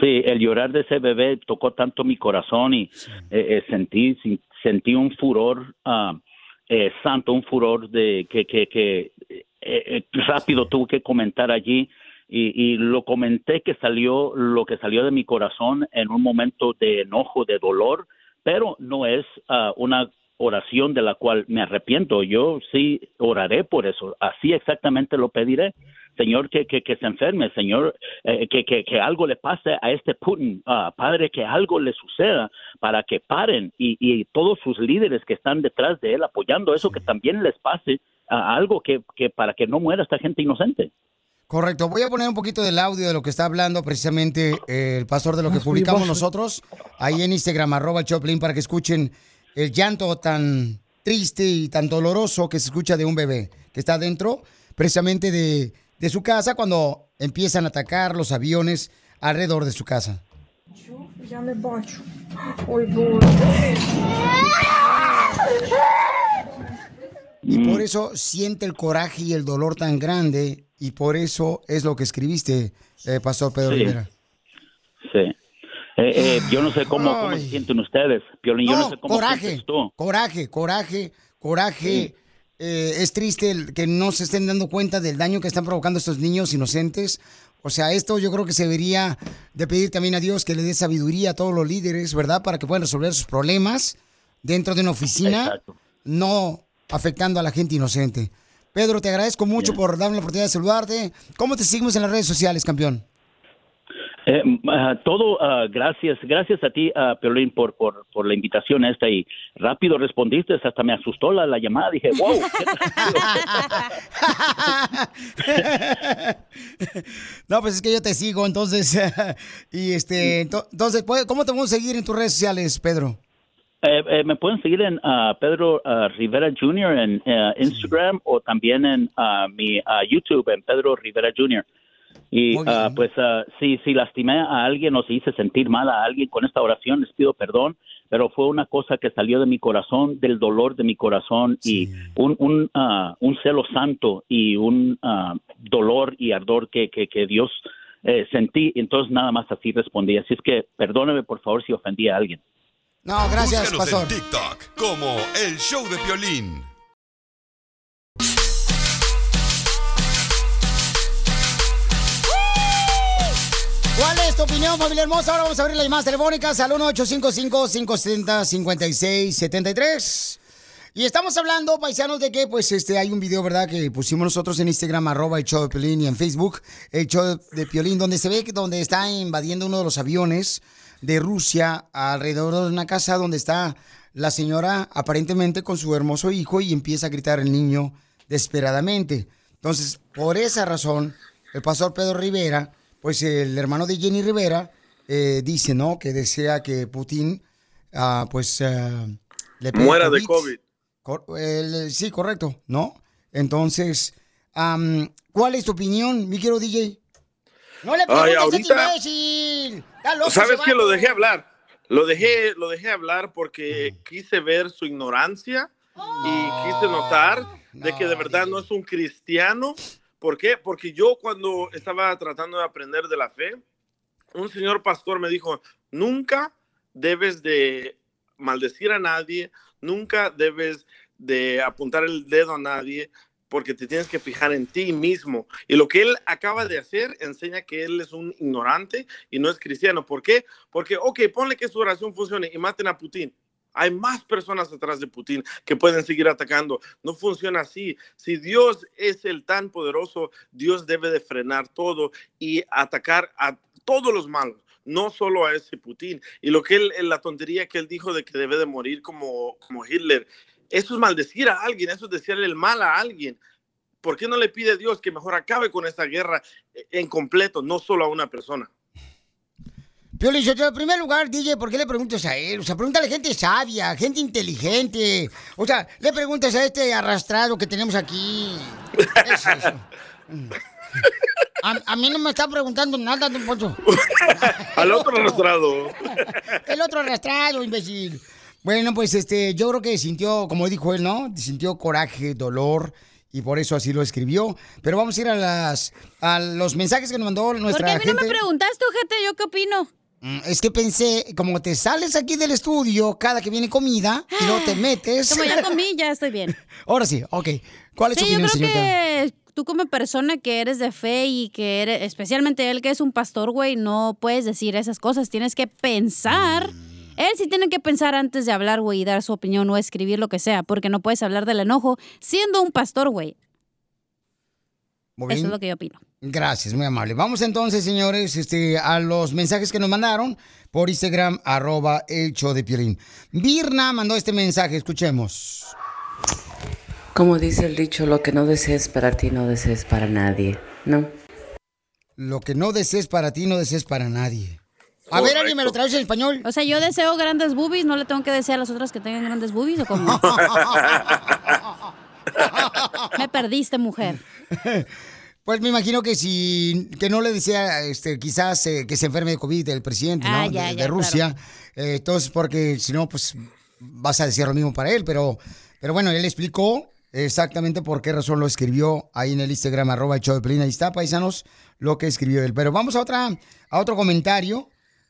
Sí, el llorar de ese bebé tocó tanto mi corazón y eh, eh, sentí sentí un furor ah, eh, santo, un furor de que que, que rápido tuve que comentar allí y, y lo comenté que salió lo que salió de mi corazón en un momento de enojo, de dolor, pero no es ah, una oración de la cual me arrepiento. Yo sí oraré por eso, así exactamente lo pediré. Señor, que, que, que se enferme, Señor, eh, que, que, que algo le pase a este Putin, ah, Padre, que algo le suceda para que paren y, y todos sus líderes que están detrás de él apoyando eso, que también les pase a algo que, que para que no muera esta gente inocente. Correcto, voy a poner un poquito del audio de lo que está hablando precisamente eh, el pastor de lo que publicamos nosotros ahí en Instagram, arroba Choplin, para que escuchen el llanto tan triste y tan doloroso que se escucha de un bebé que está dentro precisamente de, su casa cuando empiezan a atacar los aviones alrededor de su casa. Y por eso siente el coraje y el dolor tan grande y por eso es lo que escribiste, eh, Pastor Pedro Sí. Rivera. Sí. Eh, eh, yo no sé cómo, cómo se sienten ustedes, Piolín. yo no sé cómo coraje, tú. coraje, coraje, coraje. Eh, es triste el que no se estén dando cuenta del daño que están provocando estos niños inocentes. O sea, esto yo creo que se debería de pedir también a Dios que le dé sabiduría a todos los líderes, ¿verdad? Para que puedan resolver sus problemas dentro de una oficina, Exacto. no afectando a la gente inocente. Pedro, te agradezco mucho por darme la oportunidad de saludarte. ¿Cómo te seguimos en las redes sociales, campeón? Eh, ah, todo, ah, gracias, gracias a ti, Piolín, por, por, por la invitación esta y rápido respondiste, hasta me asustó la, la llamada, dije, wow, no, pues es que yo te sigo, entonces, y este, ento- entonces, ¿puede- ¿cómo te vamos a seguir en tus redes sociales, Pedro? Eh, eh, me pueden seguir en ah, Pedro ah, Rivera Jr. en eh, Instagram o también en ah, mi YouTube en Pedro Rivera Jr. Y pues si, si lastimé a alguien o si hice sentir mal a alguien con esta oración, les pido perdón, pero fue una cosa que salió de mi corazón, del dolor de mi corazón y un, un, un celo santo y un dolor y ardor que, que, que Dios eh, sentí. Entonces nada más así respondí. Así es que perdóneme por favor si ofendí a alguien. No, gracias, Búscanos pastor. en TikTok como El Show de Violín. ¿Cuál es tu opinión, familia hermosa? Ahora vamos a abrir las llamadas telefónicas al 1-855-570-5673. Y estamos hablando, paisanos, de que pues este hay un video, ¿verdad? Que pusimos nosotros en Instagram, arroba el show de Piolín, y en Facebook, el show de Piolín, donde se ve que donde está invadiendo uno de los aviones de Rusia alrededor de una casa donde está la señora aparentemente con su hermoso hijo y empieza a gritar el niño desesperadamente. Entonces, por esa razón, el pastor Pedro Rivera, pues el hermano de Jenny Rivera, eh, dice, ¿no? Que desea que Putin, ah, pues, ah, le Muera de COVID. Cor- sí, correcto, ¿no? Entonces, am, ¿cuál es tu opinión, mi querido DJ? No le Ay, preguntes a ahorita- este imbécil. Loco ¿Sabes que Lo dejé hablar. Lo dejé, lo dejé hablar porque quise ver su ignorancia y quise notar de que de verdad no es un cristiano. ¿Por qué? Porque yo cuando estaba tratando de aprender de la fe, un señor pastor me dijo, nunca debes de maldecir a nadie, nunca debes de apuntar el dedo a nadie, porque te tienes que fijar en ti mismo. Y lo que él acaba de hacer enseña que él es un ignorante y no es cristiano. ¿Por qué? Porque, ok, ponle que su oración funcione y maten a Putin. Hay más personas atrás de Putin que pueden seguir atacando. No funciona así. Si Dios es el tan poderoso, Dios debe de frenar todo y atacar a todos los malos, no solo a ese Putin. Y lo que él, la tontería que él dijo de que debe de morir como, como Hitler, eso es maldecir a alguien, eso es decirle el mal a alguien. ¿Por qué no le pide a Dios que mejor acabe con esta guerra en completo, no solo a una persona? Piolín, Sotelo, en primer lugar, DJ, ¿por qué le preguntas a él? O sea, pregúntale a gente sabia, gente inteligente. O sea, le preguntas a este arrastrado que tenemos aquí. ¿Qué es eso? A, a mí no me está preguntando nada, don Poncho. Al otro arrastrado. El otro arrastrado, imbécil. Bueno, pues este, yo creo que sintió, como dijo él, ¿no? Sintió coraje, dolor, y por eso así lo escribió. Pero vamos a ir a las a los mensajes que nos mandó ¿Por qué nuestra a mí no gente. me preguntaste, gente? ¿Yo qué opino? Mm, Es que pensé, como te sales aquí del estudio cada que viene comida y luego te metes. Como ya comí, ya estoy bien. Ahora sí, ok. ¿Cuál es Sí, tu yo opinión, creo señorita? que tú como persona que eres de fe y que eres, especialmente él que es un pastor, güey, no puedes decir esas cosas. Tienes que pensar. Mm. Él sí tiene que pensar antes de hablar, güey, y dar su opinión o escribir lo que sea, porque no puedes hablar del enojo siendo un pastor, güey. Muy Eso es lo que yo opino. Gracias, muy amable. Vamos entonces, señores, este, a los mensajes que nos mandaron por Instagram, arroba el show de Piolín. Virna mandó este mensaje, escuchemos. Como dice el dicho, lo que no desees para ti no desees para nadie, ¿no? Lo que no desees para ti, no desees para nadie. A ver, ¿alguien me lo traduce en español? O sea, yo deseo grandes boobies, ¿no le tengo que desear a las otras que tengan grandes boobies o cómo? Me perdiste, mujer. Pues me imagino que si que no le desea este quizás eh, que se enferme de COVID el presidente, ¿no? Ah, ya, de, ya, de Rusia. Eh, entonces, porque si no, pues vas a decir lo mismo para él, pero, pero bueno, él explicó exactamente por qué razón lo escribió ahí en el Instagram, arroba el show de Pelín. Ahí está, paisanos, lo que escribió él. Pero vamos a otra, a otro comentario.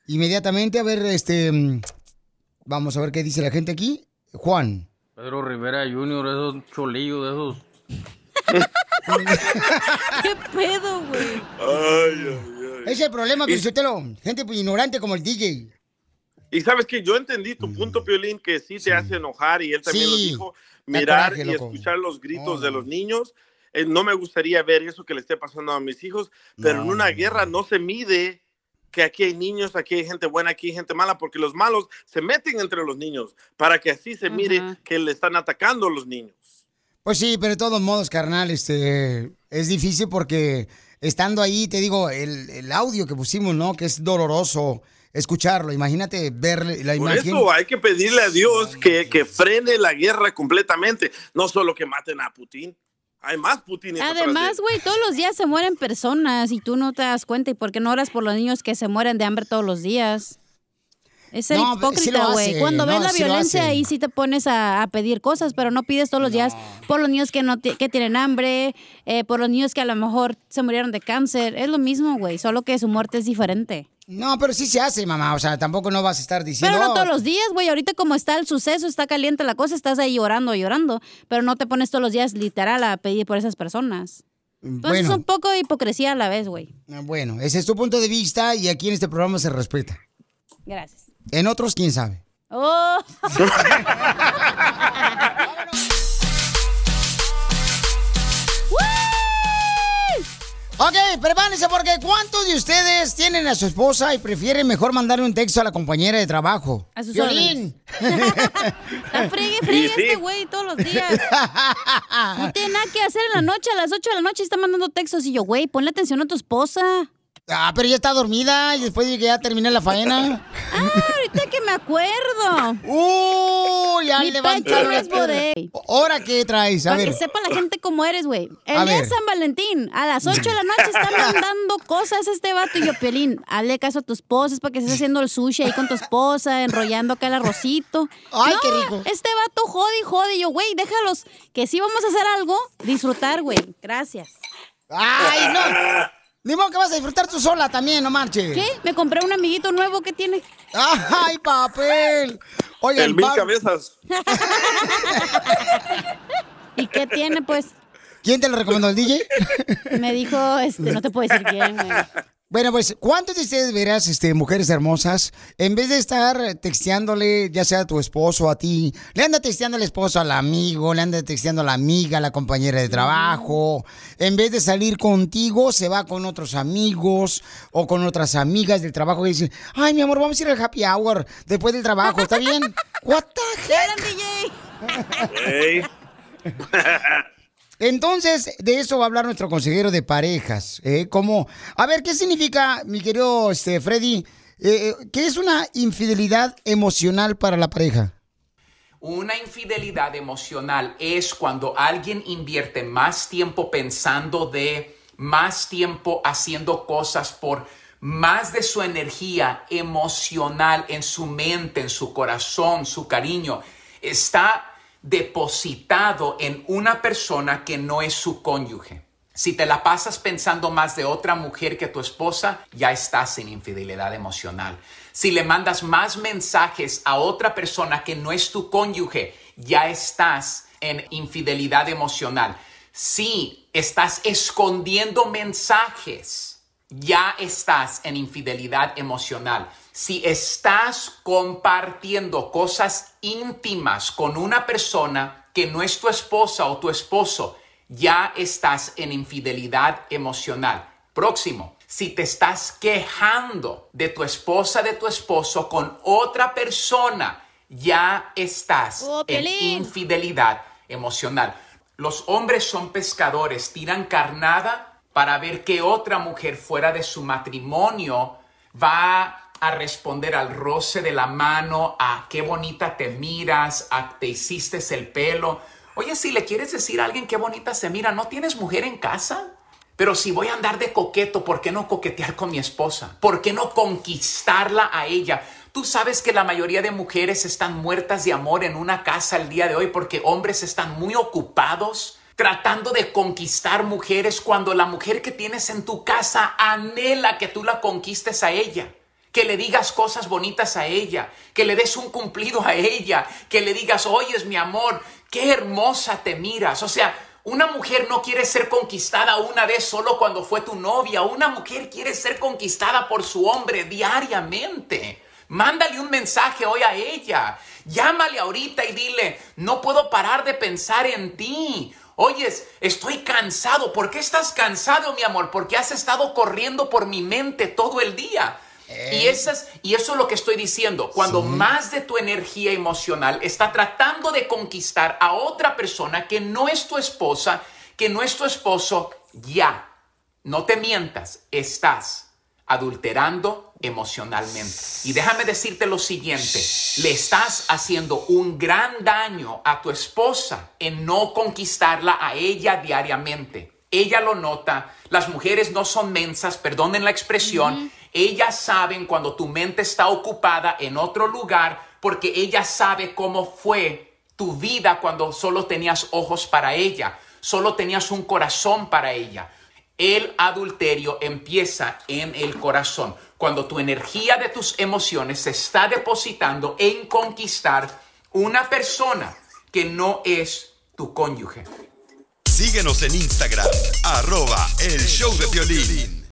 Inmediatamente, a ver, este. mm, Vamos a ver qué dice la gente aquí. Juan. Pedro Rivera Jr., esos cholillos, de esos. ¿Qué pedo, güey? Ese es el problema, Pichotelo. Gente pues, ignorante como el DJ. Y sabes que yo entendí tu punto, Piolín, que sí te hace enojar y él también lo Sí. dijo, Da mirar coraje, y escuchar los gritos Oh, de no. los niños. Eh, no me gustaría ver eso que le esté pasando a mis hijos, pero en una guerra no se mide que aquí hay niños, aquí hay gente buena, aquí hay gente mala, porque los malos se meten entre los niños para que así se mire que le están atacando a los niños. Pues sí, pero de todos modos, carnal, este, es difícil porque estando ahí, te digo, el, el audio que pusimos, ¿no? Que es doloroso escucharlo. Imagínate ver la Por imagen. eso hay que pedirle a Dios que, que frene la guerra completamente, no solo que maten a Putin. Hay más Putin. Además, güey, todos los días se mueren personas y tú no te das cuenta. ¿Y por qué no oras por los niños que se mueren de hambre todos los días? Es No, lo hipócrita, güey. Cuando ves la sí violencia, ahí sí te pones a, a pedir cosas, pero no pides todos los días por los niños que no que tienen hambre, eh, por los niños que a lo mejor se murieron de cáncer. Es lo mismo, güey, solo que su muerte es diferente. No, pero sí se hace, mamá. O sea, tampoco no vas a estar diciendo. Pero no "Oh, todos los días, güey. Ahorita como está el suceso, está caliente la cosa, estás ahí llorando, llorando. Pero no te pones todos los días literal a pedir por esas personas. Entonces Bueno. es un poco de hipocresía a la vez, güey. Bueno, ese es tu punto de vista y aquí en este programa se respeta. Gracias. En otros, quién sabe. Oh. Ok, prepárense porque ¿cuántos de ustedes tienen a su esposa y prefieren mejor mandarle un texto a la compañera de trabajo? A sus Violín. Está friegue, friegue Y sí. este güey todos los días. No tiene nada que hacer en la noche, a las 8 de la noche está mandando textos y yo, güey, ponle atención a tu esposa. Ah, pero ya está dormida y después de que ya terminé la faena. Ah, ahorita que me acuerdo. ¡Uh! Ya Mi levantaron pecho la es bodega. ¿Ahora qué traes? A Para ver. que sepa la gente cómo eres, güey. El A día de. San Valentín, a las 8 de la noche está mandando cosas este vato. Y yo, Piolín, hazle caso a tu esposa, es para que estés haciendo el sushi ahí con tu esposa, enrollando acá el arrocito. Ay, No, qué rico. Este vato jode y jode. Y yo, güey, déjalos, que si vamos a hacer algo, disfrutar, güey. Gracias. ¡Ay, no! Ni modo que vas a disfrutar tú sola también, no marches. ¿Qué? Me compré un amiguito nuevo, ¿qué tiene? ¡Ay, papel! Oigan, El mil va- cabezas. ¿Y qué tiene, pues? ¿Quién te lo recomendó, el DJ? Me dijo, este, no te puedo decir quién, güey. Bueno, pues, ¿cuántos de ustedes verás, este, mujeres hermosas, en vez de estar texteándole, ya sea a tu esposo o a ti, le anda texteando al esposo al amigo, le anda texteando a la amiga, a la compañera de trabajo, en vez de salir contigo, se va con otros amigos o con otras amigas del trabajo y dice, ay, mi amor, vamos a ir al happy hour después del trabajo, ¿está bien? What the heck? Ey. Entonces, de eso va a hablar nuestro consejero de parejas. ¿eh? A ver, ¿qué significa, mi querido este, Freddy? Eh, eh, ¿Qué es una infidelidad emocional para la pareja? Una infidelidad emocional es cuando alguien invierte más tiempo pensando de, más tiempo haciendo cosas por más de su energía emocional en su mente, en su corazón, su cariño. Está depositado en una persona que no es su cónyuge. Si te la pasas pensando más de otra mujer que tu esposa, ya estás en infidelidad emocional. Si le mandas más mensajes a otra persona que no es tu cónyuge, ya estás en infidelidad emocional. Si estás escondiendo mensajes, ya estás en infidelidad emocional. Si estás compartiendo cosas íntimas con una persona que no es tu esposa o tu esposo, ya estás en infidelidad emocional. Próximo, si te estás quejando de tu esposa, de tu esposo con otra persona, ya estás Oh, en infidelidad emocional. Los hombres son pescadores, tiran carnada para ver qué otra mujer fuera de su matrimonio va a responder al roce de la mano, a qué bonita te miras, a te hiciste el pelo. Oye, si le quieres decir a alguien qué bonita se mira, ¿no tienes mujer en casa? Pero si voy a andar de coqueto, ¿por qué no coquetear con mi esposa? ¿Por qué no conquistarla a ella? Tú sabes que la mayoría de mujeres están muertas de amor en una casa el día de hoy porque hombres están muy ocupados tratando de conquistar mujeres cuando la mujer que tienes en tu casa anhela que tú la conquistes a ella. Que le digas cosas bonitas a ella, que le des un cumplido a ella, que le digas, oye, mi amor, qué hermosa te miras. O sea, una mujer no quiere ser conquistada una vez solo cuando fue tu novia. Una mujer quiere ser conquistada por su hombre diariamente. Mándale un mensaje hoy a ella. Llámale ahorita y dile, no puedo parar de pensar en ti. Oyes, estoy cansado. ¿Por qué estás cansado, mi amor? Porque has estado corriendo por mi mente todo el día. Y, esas, y eso es lo que estoy diciendo. Cuando más de tu energía emocional está tratando de conquistar a otra persona que no es tu esposa, que no es tu esposo, ya, no te mientas, estás adulterando emocionalmente. Y déjame decirte lo siguiente, le estás haciendo un gran daño a tu esposa en no conquistarla a ella diariamente. Ella lo nota, las mujeres no son mensas, perdonen la expresión, ellas saben cuando tu mente está ocupada en otro lugar porque ella sabe cómo fue tu vida cuando solo tenías ojos para ella, solo tenías un corazón para ella. El adulterio empieza en el corazón, cuando tu energía de tus emociones se está depositando en conquistar una persona que no es tu cónyuge. Síguenos en Instagram, arroba el show de violín.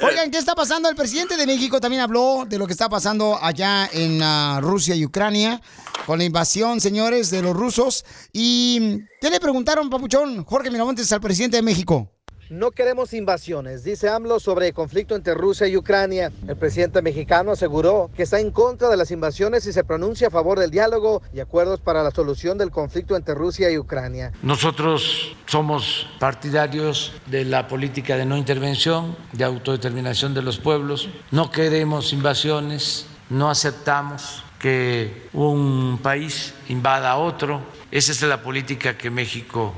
Oigan, ¿qué está pasando? El presidente de México también habló de lo que está pasando allá en ah, Rusia y Ucrania con la invasión, señores, de los rusos. ¿Y qué le preguntaron, papuchón, Jorge Miramontes, al presidente de México? No queremos invasiones, dice AMLO sobre el conflicto entre Rusia y Ucrania. El presidente mexicano aseguró que está en contra de las invasiones y se pronuncia a favor del diálogo y acuerdos para la solución del conflicto entre Rusia y Ucrania. Nosotros somos partidarios de la política de no intervención, de autodeterminación de los pueblos. No queremos invasiones, no aceptamos que un país invada a otro. Esa es la política que México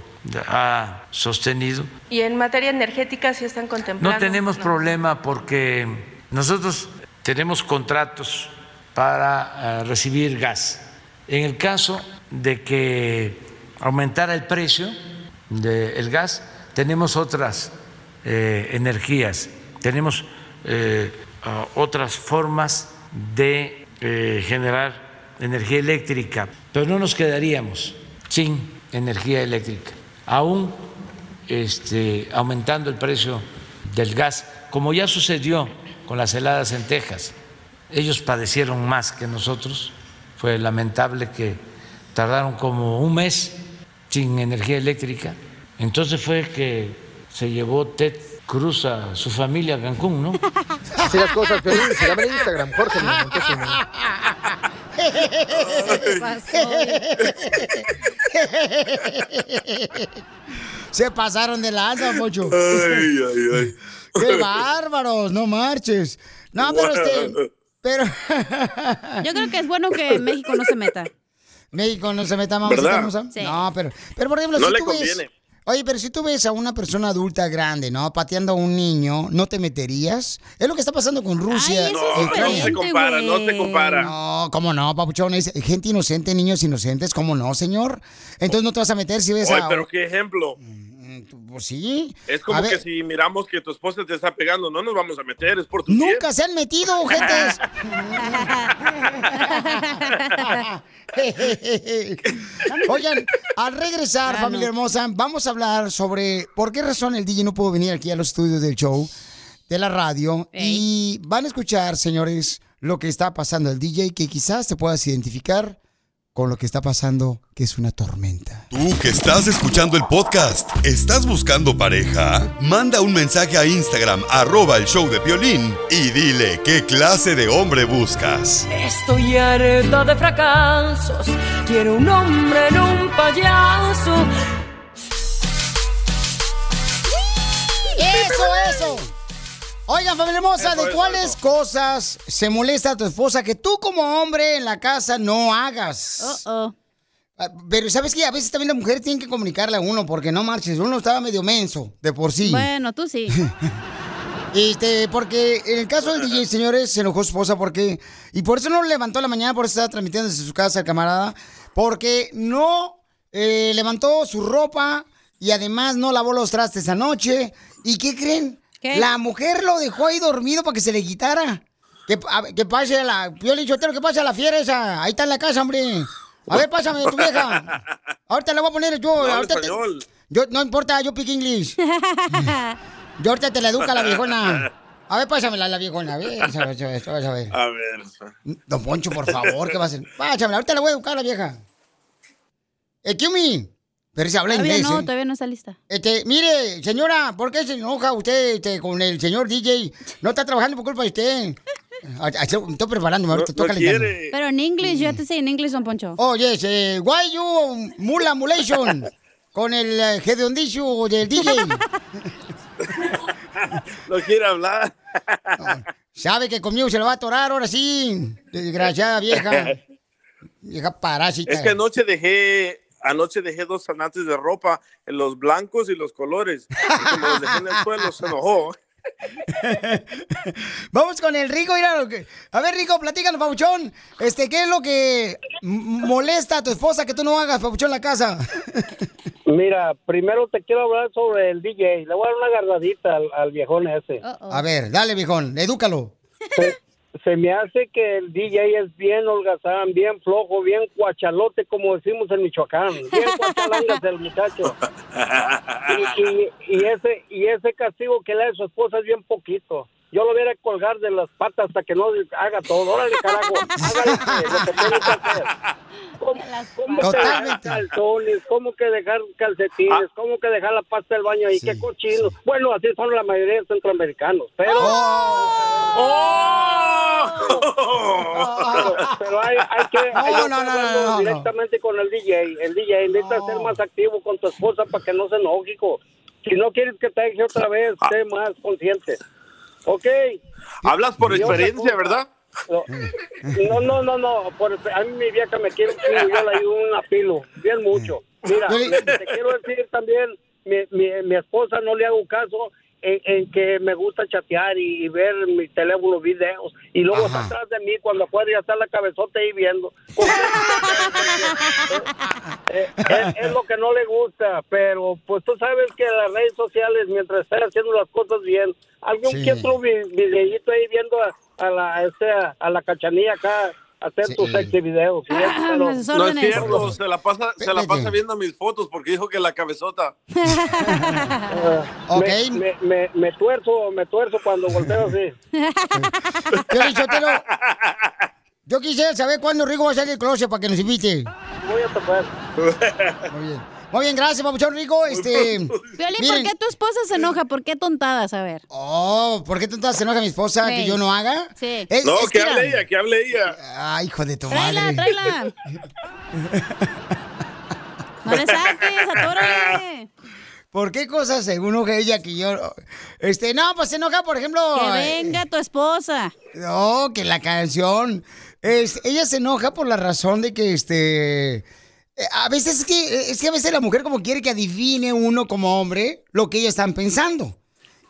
ha sostenido. Y en materia energética sí están contemplando. No tenemos problema porque nosotros tenemos contratos para eh, recibir gas. En el caso de que aumentara el precio del gas, tenemos otras eh, energías, tenemos eh, otras formas de eh, generar energía eléctrica, pero no nos quedaríamos sin energía eléctrica, aún este, aumentando el precio del gas, como ya sucedió con las heladas en Texas. Ellos padecieron más que nosotros, fue lamentable que tardaron como un mes sin energía eléctrica, entonces fue que se llevó Ted Cruz a su familia a Cancún, ¿no? Así las cosas, Piolín, sígame en Instagram, Jorge Miramontes uno. Se pasaron de lanza, Pocho. Ay, ay, ay. ¡Qué bárbaros! No marches. No, pero este. Pero. Yo creo que es bueno que México no se meta. México no se meta, hermosa. Sí. No, pero, pero por ejemplo, No si le tú ves-. Oye, pero si tú ves a una persona adulta grande, ¿no? Pateando a un niño, ¿no te meterías? Es lo que está pasando con Rusia. No, e no Ucrania. se compara, no se compara. No, ¿cómo no, papuchón? Es gente inocente, niños inocentes, ¿cómo no, señor? Entonces no te vas a meter si ves Oye, a... pero qué ejemplo. Pues sí. Es como A que ver, si miramos que tu esposa te está pegando, no nos vamos a meter, es por tu Nunca se han metido, gentes. Oigan, al regresar, familia no. hermosa, vamos a hablar sobre por qué razón el DJ no pudo venir aquí a los estudios del show de la radio. Y van a escuchar, señores, lo que está pasando el DJ, que quizás te puedas identificar con lo que está pasando, que es una tormenta. Tú que estás escuchando el podcast, ¿estás buscando pareja? Manda un mensaje a Instagram, arroba el show de violín, y dile qué clase de hombre buscas. Estoy harta de fracasos. Quiero un hombre en un payaso. Eso, eso. Oigan, familia hermosa, ¿de eso, cuáles cosas se molesta tu esposa que tú como hombre en la casa no hagas? Ah, Pero sabes que a veces también la mujer tiene que comunicarle a uno porque no marches, uno estaba medio menso de por sí. Bueno, tú sí. Este, porque en el caso del DJ, señores, se enojó su esposa porque. Y por eso no lo levantó en la mañana, por eso estaba transmitiendo desde su casa el camarada. Porque no eh, levantó su ropa y además no lavó los trastes anoche. ¿Y qué creen? La mujer lo dejó ahí dormido para que se le quitara. Que, a- que pase a la. Yo le dicho, que pase a la fiera esa. Ahí está en la casa, hombre. A ver, pásame tu vieja. Ahorita la voy a poner yo. No ahorita te- yo no importa, yo pick English. Yo ahorita te la educa la viejona. A ver, pásamela la viejona. A ver, a ver, a ver, a ver, a ver. A ver. Don Poncho, por favor, ¿qué va a hacer? Pásamela, ahorita la voy a educar a la vieja. Excuse me. Pero se habla Todavía inglés, no, ¿eh? todavía no está lista. Este, mire, señora, ¿por qué se enoja usted este, con el señor DJ? No está trabajando por culpa de usted. Ah, ah, Estoy preparándome, ahorita estoy calentando. Pero en inglés, yo ya te sé en inglés, don Poncho. Oh, yes, eh, why you mula mulation con el eh, hediondicio del DJ? No quiere hablar. Sabe que conmigo se lo va a atorar ahora sí. Desgraciada vieja. Vieja parásita. Es que anoche dejé, anoche dejé dos zanates de ropa, en los blancos y los colores. Y como los dejé en el suelo, se enojó. Vamos con el Rico, mira lo que... A ver, Rico, platícanos, Pabuchón. Este, ¿qué es lo que molesta a tu esposa que tú no hagas, Pabuchón, en la casa? Mira, primero te quiero hablar sobre el DJ. Le voy a dar una agarradita al, al viejón ese. A ver, dale, viejón, edúcalo. Se me hace que el DJ es bien holgazán, bien flojo, bien cuachalote, como decimos en Michoacán. Bien cuachalangas el muchacho. Y, y- y ese y ese castigo que le da a su esposa es bien poquito. Yo lo viera colgar de las patas hasta que no haga todo. Órale, carajo, hágale lo que tiene que hacer. ¿Cómo, cómo que dejar calzones? ¿Cómo que dejar calcetines? ¿Cómo que dejar la pasta del baño ahí? ¡Qué cochino! Bueno, así son la mayoría de centroamericanos, pero... Pero, pero hay, hay que, hay que no, no, no, hablarlo no, no. directamente con el DJ. El DJ necesita ser más activo con tu esposa para que no se enoje. Si no quieres que te deje otra vez, sé más consciente. ¿Ok? Hablas por experiencia, ¿verdad? No, no, no, no. Por, a mí mi vieja me quiere un chingo, yo la ayudo un apilo, bien mucho. Mira, te quiero decir también, mi, mi, mi esposa no le hago caso en, en que me gusta chatear y, y ver mi teléfono, videos, y luego está atrás de mí cuando afuera ya está la cabezota ahí viendo. Eh, es, es lo que no le gusta, pero pues tú sabes que las redes sociales, mientras estén haciendo las cosas bien, algún Sí. que otro vi- videíto ahí viendo a, a la a, a la cachanilla acá hacer tus sexy videos. ¿sí? Pero- No es cierto, se la pasa, se la pasa viendo mis fotos porque dijo que la cabezota. Me, me, me, me tuerzo, me tuerzo cuando volteo así. Yo quisiera saber cuándo Rico va a salir del closet para que nos invite. Voy a tocar. Muy bien. Muy bien, gracias, Pabuchón Rico. Este, Violín, ¿por qué tu esposa se enoja? ¿Por qué tontadas? A ver. Oh, ¿por qué tanto se enoja mi esposa que yo no haga? Sí. Es- no, es que hable ella, que hable ella. Ay, hijo de tu Tráela, madre. tráela. No le saques, atórale. ¿Por qué cosas según enoja ella que yo? Este, no, pues se enoja, por ejemplo. Que eh, venga tu esposa. No, que la canción. Es, ella se enoja por la razón de que este. Eh, A veces es que, es que a veces la mujer como quiere que adivine uno como hombre lo que ellas están pensando.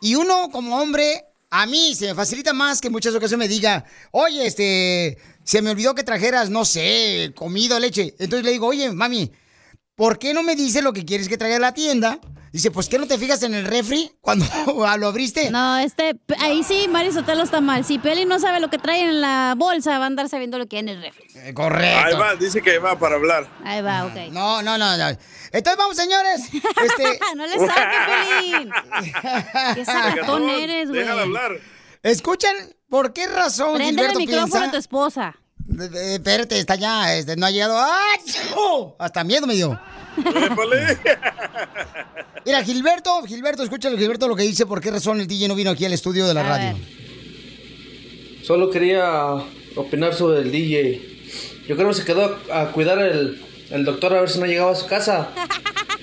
Y uno como hombre, a mí se me facilita más que muchas ocasiones me diga, oye, este, se me olvidó que trajeras, no sé, comida leche. Entonces le digo, oye, mami, ¿por qué no me dices lo que quieres que traiga a la tienda? Dice, pues ¿qué no te fijas en el refri cuando lo abriste? No, este, ahí sí, Mari Sotelo está mal. Si Peli no sabe lo que trae en la bolsa, va a andar sabiendo lo que hay en el refri. Eh, Correcto. Ahí va, dice que va para hablar. Ahí va, ok. No, no, no, no. Entonces vamos, señores. Este... no le saques, Pelín. Qué sacatón eres, güey. Déjala hablar. Escuchan, ¿por qué razón Prende el Gilberto micrófono piensa... a tu esposa. Eh, Espérate, está ya, este, no ha llegado. ¡Ay! ¡Oh! Hasta miedo me dio. Mira, Gilberto, Gilberto, escúchalo, Gilberto, lo que dice, por qué razón el DJ no vino aquí al estudio de la radio. Solo quería opinar sobre el DJ. Yo creo que se quedó a, a cuidar el, el doctor a ver si no llegaba a su casa.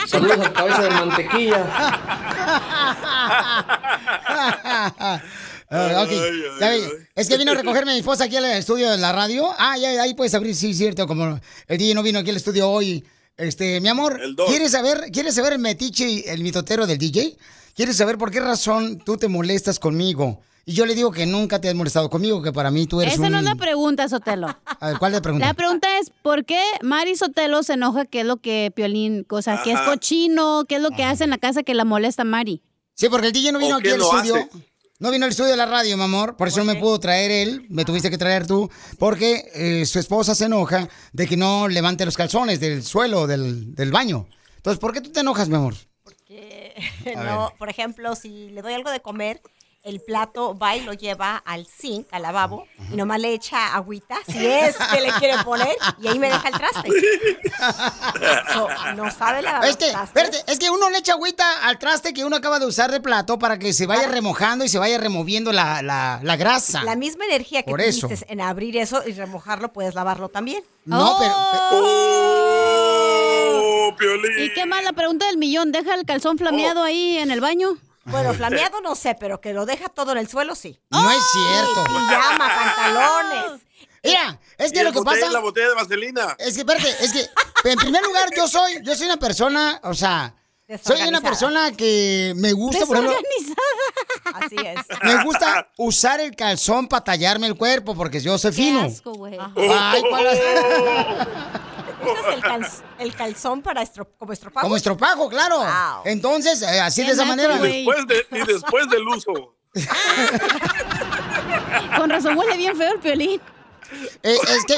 Saludos a cabeza de mantequilla. Ah. Es que vino a recogerme mi esposa aquí al estudio de la radio. Ah, ya, ahí puedes abrir, sí, cierto. Como el DJ no vino aquí al estudio hoy. Este, mi amor, ¿quieres saber, ¿quieres saber el metiche y el mitotero del DJ? ¿Quieres saber por qué razón tú te molestas conmigo? Y yo le digo que nunca te has molestado conmigo, que para mí tú eres Esa un... no es la pregunta, Sotelo. A ver, ¿cuál es la pregunta? La pregunta es, ¿por qué Mari Sotelo se enoja? ¿Qué es lo que Piolín, o sea, que es cochino? ¿Qué es lo que hace en la casa que la molesta a Mari? Sí, porque el DJ no vino ¿O aquí al estudio. hace? No vino al estudio de la radio, mi amor. Por eso no me pudo traer él. Me tuviste que traer tú. Porque eh, su esposa se enoja de que no levante los calzones del suelo, del, del baño. Entonces, ¿por qué tú te enojas, mi amor? A no, por ejemplo, si le doy algo de comer, el plato va y lo lleva al zinc, al lavabo, y nomás le echa agüita, si es que le quiere poner, y ahí me deja el traste. So, no sabe lavar Es que, espérate, es que uno le echa agüita al traste que uno acaba de usar de plato para que se vaya remojando y se vaya removiendo la, la- la grasa. La misma energía que tuviste en abrir eso y remojarlo, puedes lavarlo también. No, pero- Oh, ¿Y qué más? La pregunta del millón, ¿deja el calzón flameado Oh. ahí en el baño? Bueno, flameado no sé, pero que lo deja todo en el suelo, sí. No es cierto. Pijama, pantalones. Mira, es que lo que botella- pasa... La botella de vaselina. Es que, espérate, es que, en primer lugar, yo soy, yo soy una persona, o sea, soy una persona que me gusta, por ejemplo, Así es. me gusta usar el calzón para tallarme el cuerpo, porque yo soy fino. Ay, ¿cuál es? Usas el, cal- el calzón para estro- como estropajo. Como estropajo, claro. Entonces, eh, así de esa manera. Y después, de- y después del uso. Con razón huele bien feo el piolín. Eh, es que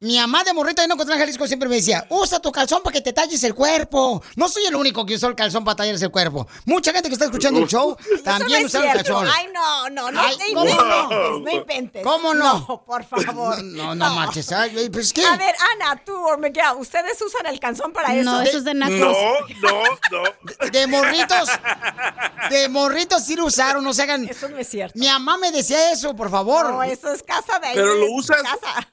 mi, mamá de morrita en Ocotlán, Jalisco siempre me decía, usa tu calzón para que te talles el cuerpo. No soy el único que usó el calzón para tallarse el cuerpo. Mucha gente que está escuchando el show también usa no el calzón. Ay, no, no, no, Ay, te ¿cómo inventes, no? no inventes. ¿Cómo no? No, por favor. No, no marches. Ay, pues ¿qué? A ver, Ana, tú o Miguel, ¿ustedes usan el calzón para eso? No, eso es de nacos. No, no, no. De morritos. De morritos sí lo usaron, no se hagan. Eso no es cierto. Mi mamá me decía eso, por favor. No, eso es casa de ahí. Pero lo de usas- casa.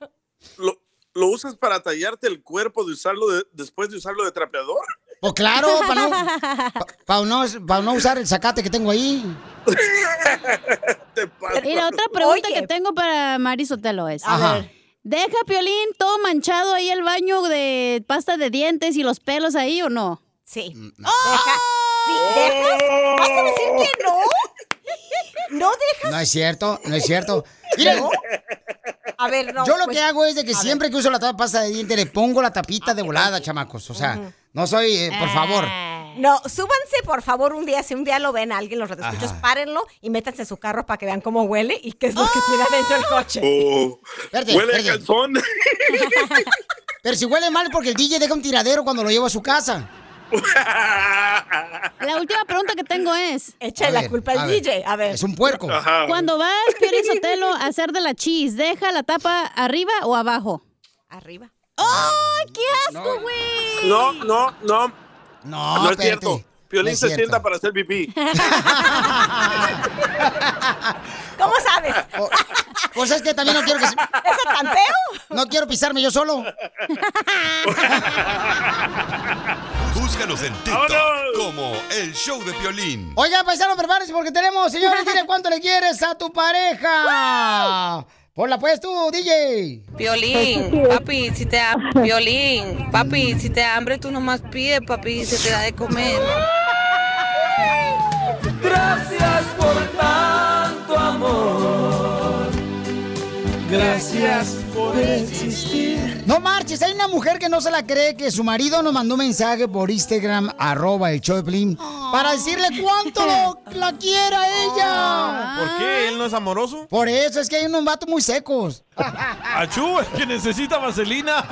¿Lo, lo usas para tallarte el cuerpo de usarlo de- después de usarlo de trapeador? Pues claro, para no, pa- pa no, pa no usar el zacate que tengo ahí. Y la otra pregunta que tengo para Mari Sotelo es, A Ajá. ver. ¿deja Piolín todo manchado ahí el baño de pasta de dientes y los pelos ahí o no? Sí. Deja, sí, dejas. ¿Vas a decir que no? No dejas. No es cierto, no es cierto. Mira, ¿No? A ver, no. yo lo pues, que hago es de que siempre que uso la tapa pasta de diente le pongo la tapita de volada, chamacos. O sea, no soy, eh, por favor. No, súbanse por favor un día, si un día lo ven a alguien, los redescuchos, Ajá. párenlo y métanse en su carro para que vean cómo huele y qué es lo que tiene adentro el coche. Oh, huele espérate. calzón. Pero si huele mal porque el DJ deja un tiradero cuando lo llevo a su casa. La última pregunta que tengo es... Échale la culpa al ver. DJ, a ver. Es un puerco. Cuando vas, Piolín Sotelo, a hacer de la cheese, ¿deja la tapa arriba o abajo? Arriba. ¡Ay, qué asco, güey! No, no, no. No, No es espérate. cierto. Piolín es se sienta para hacer pipí. ¿Cómo sabes? Pues es que también no quiero que... se- ¿Ese tanteo? No quiero pisarme yo solo. Búscanos en TikTok como El Show de Piolín. Oiga, paisano, prepárense porque tenemos, señores, dile cuánto le quieres a tu pareja. Ponla pues tú, DJ. Violín, papi, si te da violín, papi, si te da hambre tú nomás pides, papi, se te da de comer. Gracias por tanto amor. Gracias por existir. No marches, hay una mujer que no se la cree que su marido nos mandó un mensaje por Instagram, arroba el Piolín, para decirle cuánto lo- la quiere a ella. ¿Por qué? ¿Él no es amoroso? Por eso es que hay unos vatos muy secos. Achú, es que necesita vaselina.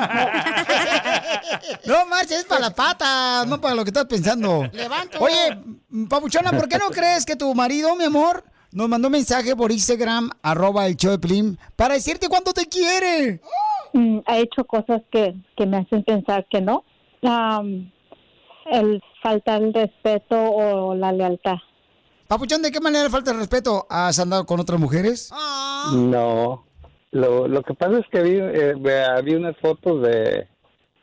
No marches, es para las patas, no para lo que estás pensando. Oye, Papuchona, ¿por qué no crees que tu marido, mi amor, nos mandó un mensaje por Instagram, arroba el show de Piolín, para decirte cuánto te quiere? Mm, ha hecho cosas que, que me hacen pensar que no. Am, el faltar el respeto o la lealtad. Papuchón, ¿de qué manera falta el respeto? ¿Has andado con otras mujeres? No, lo, lo que pasa es que vi, eh, ve- vi unas fotos de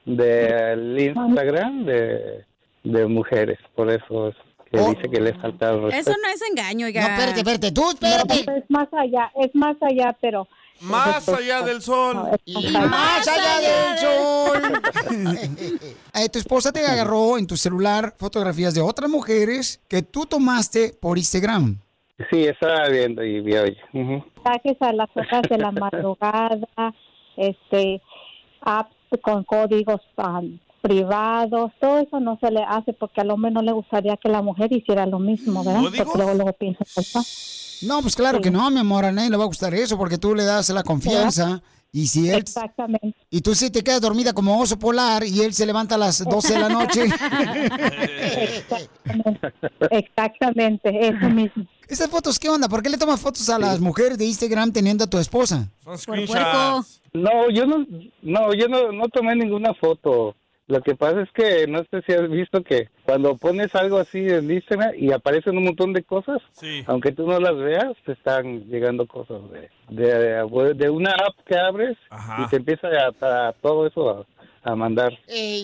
del Instagram de, de mujeres, por eso es que dice que le falta el respeto. Eso no es engaño, oiga. No, espérate, espérate, tú, espérate. No, es más allá, es más allá, pero... Más allá del sol. Y más allá del sol. Eh, tu esposa te agarró en tu celular fotografías de otras mujeres que tú tomaste por Instagram. Sí, estaba viendo y vi hoy. Ujú. mensajes a las horas de la madrugada, este, apps con códigos ah, privados, todo eso no se le hace porque al hombre no le gustaría que la mujer hiciera lo mismo, ¿verdad? ¿Códigos? Porque luego, luego piensa. No, pues claro que no, mi amor, a nadie le va a gustar eso porque tú le das la confianza. Y si él. Exactamente. Y tú sí te quedas dormida como oso polar y él se levanta a las 12 de la noche. Exactamente, eso mismo. ¿Esas fotos qué onda? ¿Por qué le tomas fotos a las mujeres de Instagram teniendo a tu esposa? No, yo no, no, yo no, no tomé ninguna foto. Lo que pasa es que no sé si has visto que cuando pones algo así en Instagram y aparecen un montón de cosas, Sí. aunque tú no las veas, te están llegando cosas de, de, de una app que abres y te empieza a, a todo eso a, a mandar.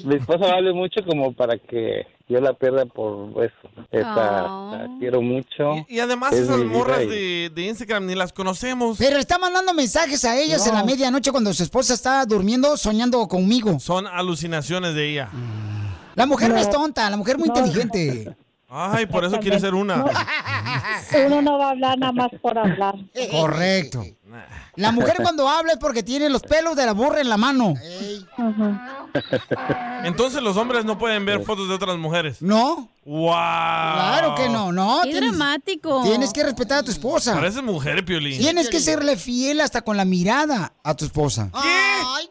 Mi esposa vale mucho como para que yo la pierda por eso. Esta, la quiero mucho. Y además Es esas morras de, de Instagram ni las conocemos. Pero está mandando mensajes a ellas en la No. medianoche cuando su esposa está durmiendo soñando conmigo. Son alucinaciones de ella. La mujer no, es tonta, la mujer es muy inteligente. Ay, por eso quiere ser una. Uno no va a hablar nada más por hablar. Correcto. La mujer cuando habla es porque tiene los pelos de la burra en la mano. Entonces los hombres no pueden ver fotos de otras mujeres. ¿No? ¡Wow! Claro que no, no. Qué dramático. Tienes que respetar a tu esposa. Pareces mujer, Piolín. Tienes que serle fiel hasta con la mirada a tu esposa. Ay,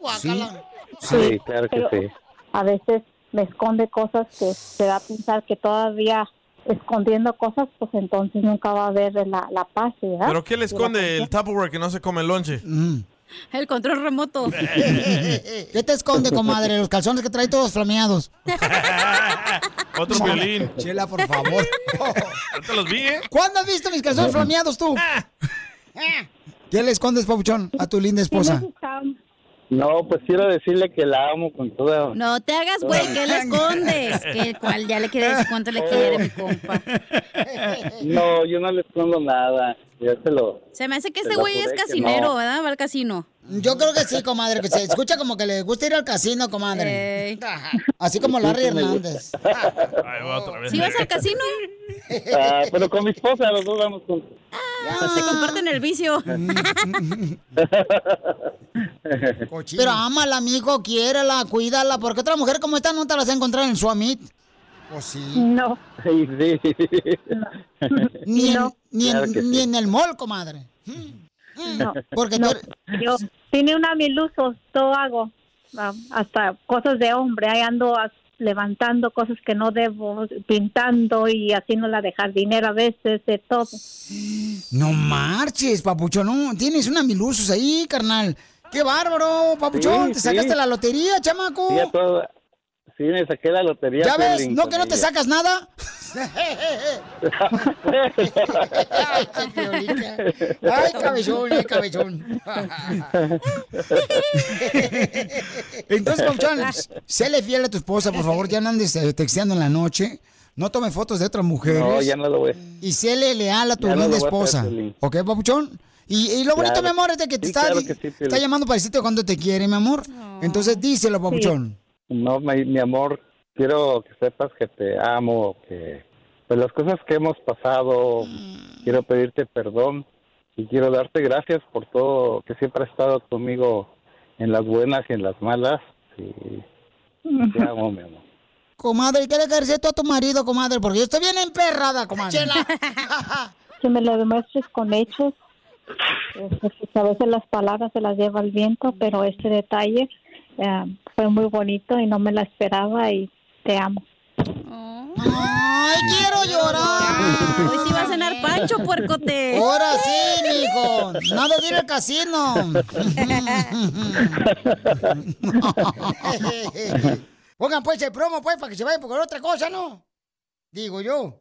Sí, claro que pero sí. A veces me esconde cosas que te da a pensar que todavía escondiendo cosas, pues entonces nunca va a haber la, la paz, ¿verdad? ¿Pero qué le esconde el Tupperware que no se come el lonche? El control remoto. ¿Qué te esconde, comadre? Los calzones que trae todos flameados. Otro violín. Chela, por favor. Ahorita los vi, ¿eh? ¿Cuándo has visto mis calzones flameados tú? ¿Qué le escondes, papuchón, a tu linda esposa? No, pues quiero decirle que la amo con toda... No te hagas, güey, ¿qué le escondes? Que el cual ya le quiere decir cuánto le quiere, mi compa. No, yo no le escondo nada. Ya se lo... Se me hace que Te este güey es que casinero, no. ¿verdad? Va al casino. Yo creo que sí, comadre, que se escucha como que le gusta ir al casino, comadre. Así como Larry Hernández. Ahí va otra vez. ¿Sí vas al casino? Ah, pero con mi esposa los dos vamos con... Se comparten el vicio. Pero ámala, amigo, quiérela, cuídala, porque otra mujer como esta no te la vas a encontrar en Suamit. Pues sí. No. Sí, sí. Ni, en, No. ni, en, Claro que sí. ni en el mall, comadre. No, Porque no, tú yo tiene una mil usos, todo hago, ah, hasta cosas de hombre, ahí ando levantando cosas que no debo, pintando y haciéndola dejar dinero a veces, de todo. No marches, papuchón, no, tienes una milusos ahí, carnal. ¡Qué bárbaro, papuchón! Sí, ¿Te sí. sacaste la lotería, chamaco? Sí, a todo- sí, me saqué la lotería. ¿Ya ves? ¿No que no te sacas nada? Ay, cabezón, ay, cabezón. Entonces, Papuchón, séle fiel a tu esposa, por favor. Ya no andes eh, texteando en la noche. No tome fotos de otras mujeres. No, ya no lo voy. Y séle leal a tu Ya linda hacer, esposa. ¿Ok, Papuchón? Y, y lo bonito, Claro. mi amor, es de que te Sí, está, claro que sí, Piolín. está llamando para decirte cuando te quiere, mi amor. Entonces, díselo, Papuchón. No, mi, mi amor, quiero que sepas que te amo, que de las cosas que hemos pasado, quiero pedirte perdón y quiero darte gracias por todo, que siempre has estado conmigo en las buenas y en las malas. Y te amo, mi amor. Comadre, ¿qué le tú a tu marido, comadre? Porque yo estoy bien emperrada, comadre. Que me lo demuestres con hechos, eh, pues, a veces las palabras se las lleva el viento, pero este detalle fue muy bonito y no me la esperaba y te amo. ¡Ay, quiero llorar! Hoy sí va a cenar Pancho, puercote. Ahora sí, mijo. Nada de ir al casino. Pongan pues el promo, pues, para que se vaya por otra cosa, ¿no? Digo yo.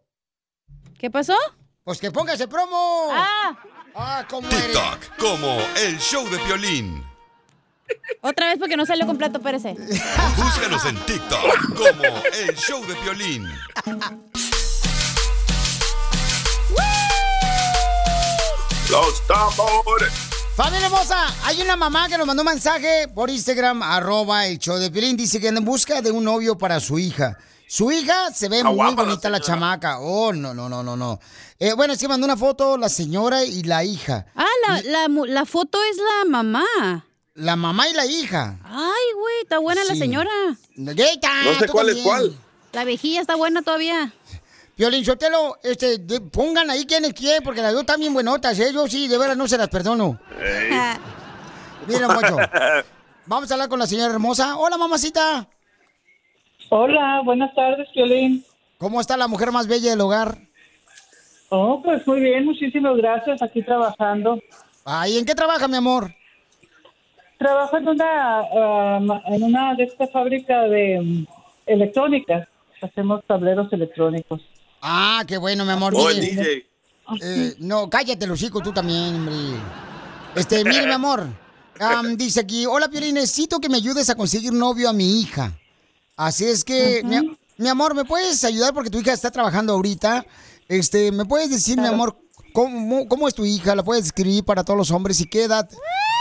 ¿Qué pasó? Pues que pongas el promo. Ah. Ah, ¿cómo eres? TikTok como el show de Piolín. Otra vez porque no salió con plato Pérez. Eh. Búscanos en TikTok como El Show de Violín. Los tambores. Familia hermosa, hay una mamá que nos mandó un mensaje por Instagram, arroba el show de Piolín. Dice que en busca de un novio para su hija. Su hija se ve muy bonita la, chamaca. Oh, no, no, no, no, no. Eh, bueno, es que mandó una foto la señora y la hija. Ah, la, y... la, la foto es la mamá. La mamá y la hija. Ay, güey, está buena la señora. No sé cuál es cuál. La viejilla está buena todavía. Piolín Sotelo, este, de- pongan ahí quién es quién, porque las dos están bien buenotas, ¿eh? Yo sí, de veras no se las perdono. Mira, mocho. Vamos a hablar con la señora hermosa. Hola, mamacita. Hola, buenas tardes, Piolín. ¿Cómo está la mujer más bella del hogar? Oh, pues muy bien, muchísimas gracias, aquí trabajando. Ay, ¿en qué trabaja, mi amor? Trabajo en una, ah, ma- en una de esta fábrica de electrónica. Hacemos tableros electrónicos. Ah, qué bueno, mi amor. Oh, Mire, DJ. eh, no, cállate, los hijos, tú también, hombre. Este, mire, mi amor. am, dice aquí, hola, Piolín, necesito que me ayudes a conseguir novio a mi hija. Así es que, mi, mi amor, ¿me puedes ayudar? Porque tu hija está trabajando ahorita. Este, ¿me puedes decir, mi amor, cómo, cómo es tu hija? ¿La puedes describir para todos los hombres? ¿Y qué edad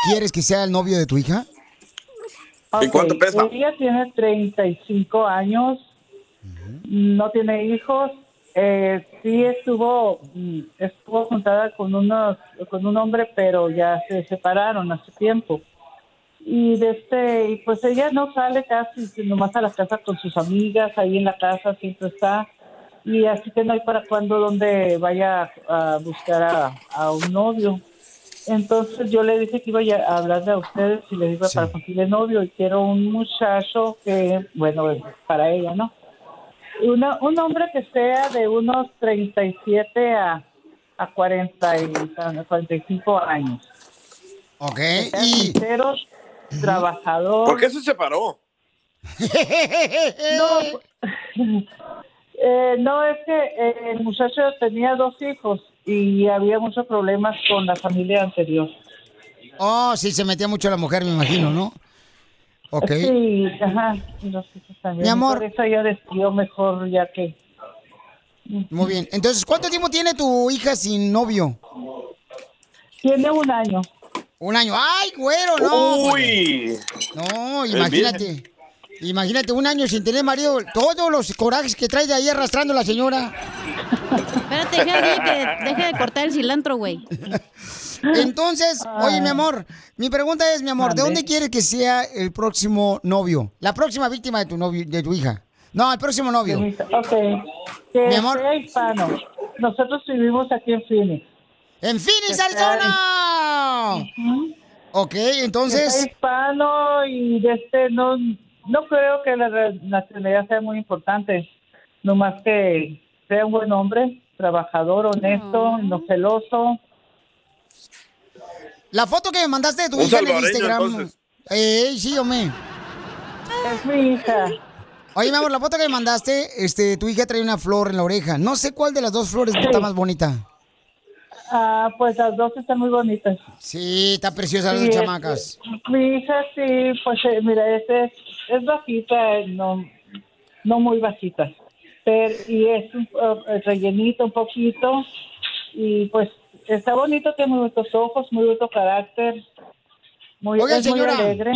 quieres que sea el novio de tu hija? ¿Y cuánto pesa? Ella tiene 35 años, no tiene hijos. Eh, sí estuvo mm, estuvo juntada con unos con un hombre, pero ya se separaron hace tiempo. Y de este, y pues ella no sale casi, sino nomás a la casa con sus amigas, ahí en la casa siempre está. Y así que no hay para cuando donde vaya a buscar a, a un novio. Entonces yo le dije que iba a hablarle a ustedes y le digo para conseguirle novio y quiero un muchacho que, bueno, para ella, ¿no? Una, un hombre que sea de unos 37 a, a 40 y, a 45 años. Ok, Que sea y... sincero, trabajador. ¿Por qué se separó? No, eh, no, es que eh, el muchacho tenía dos hijos y había muchos problemas con la familia anterior. Oh, sí, se metía mucho la mujer, me imagino, ¿no? Ok. Sí, ajá, los hijos también. Mi amor. Por eso ella decidió mejor ya que... Muy bien. Entonces, ¿cuánto tiempo tiene tu hija sin novio? Tiene un año. Un año. ¡Ay, güero, no! Uy. No, imagínate. Imagínate, un año sin tener marido. Todos los corajes que trae de ahí arrastrando la señora. Espérate, deja de- que deje de cortar el cilantro, güey. Entonces, oye, mi amor, mi pregunta es, mi amor, ¿de dónde quieres que sea el próximo novio? La próxima víctima de tu novio, de tu hija. No, el próximo novio. Ok. Que Mi amor. sea hispano. Nosotros vivimos aquí en Phoenix. ¡En Phoenix, Arizona! Ok, Que sea entonces, hispano y de este no no creo que la nacionalidad sea muy importante, nomás que sea un buen hombre, trabajador, honesto, no celoso. la foto que me mandaste de tu Un hija en el Instagram. Eh, sí, hombre. Es mi hija. Oye, mi amor, la foto que me mandaste, este, tu hija trae una flor en la oreja. No sé cuál de las dos flores está más bonita. Ah, pues las dos están muy bonitas. Sí, está preciosa las Sí, dos chamacas. Mi hija sí, pues eh, mira, este es, es bajita, no, no muy bajita, pero y es un, eh, rellenito un poquito y pues está bonito, tiene muy bonitos ojos, muy bonito carácter, muy, Oiga, es muy señora. alegre.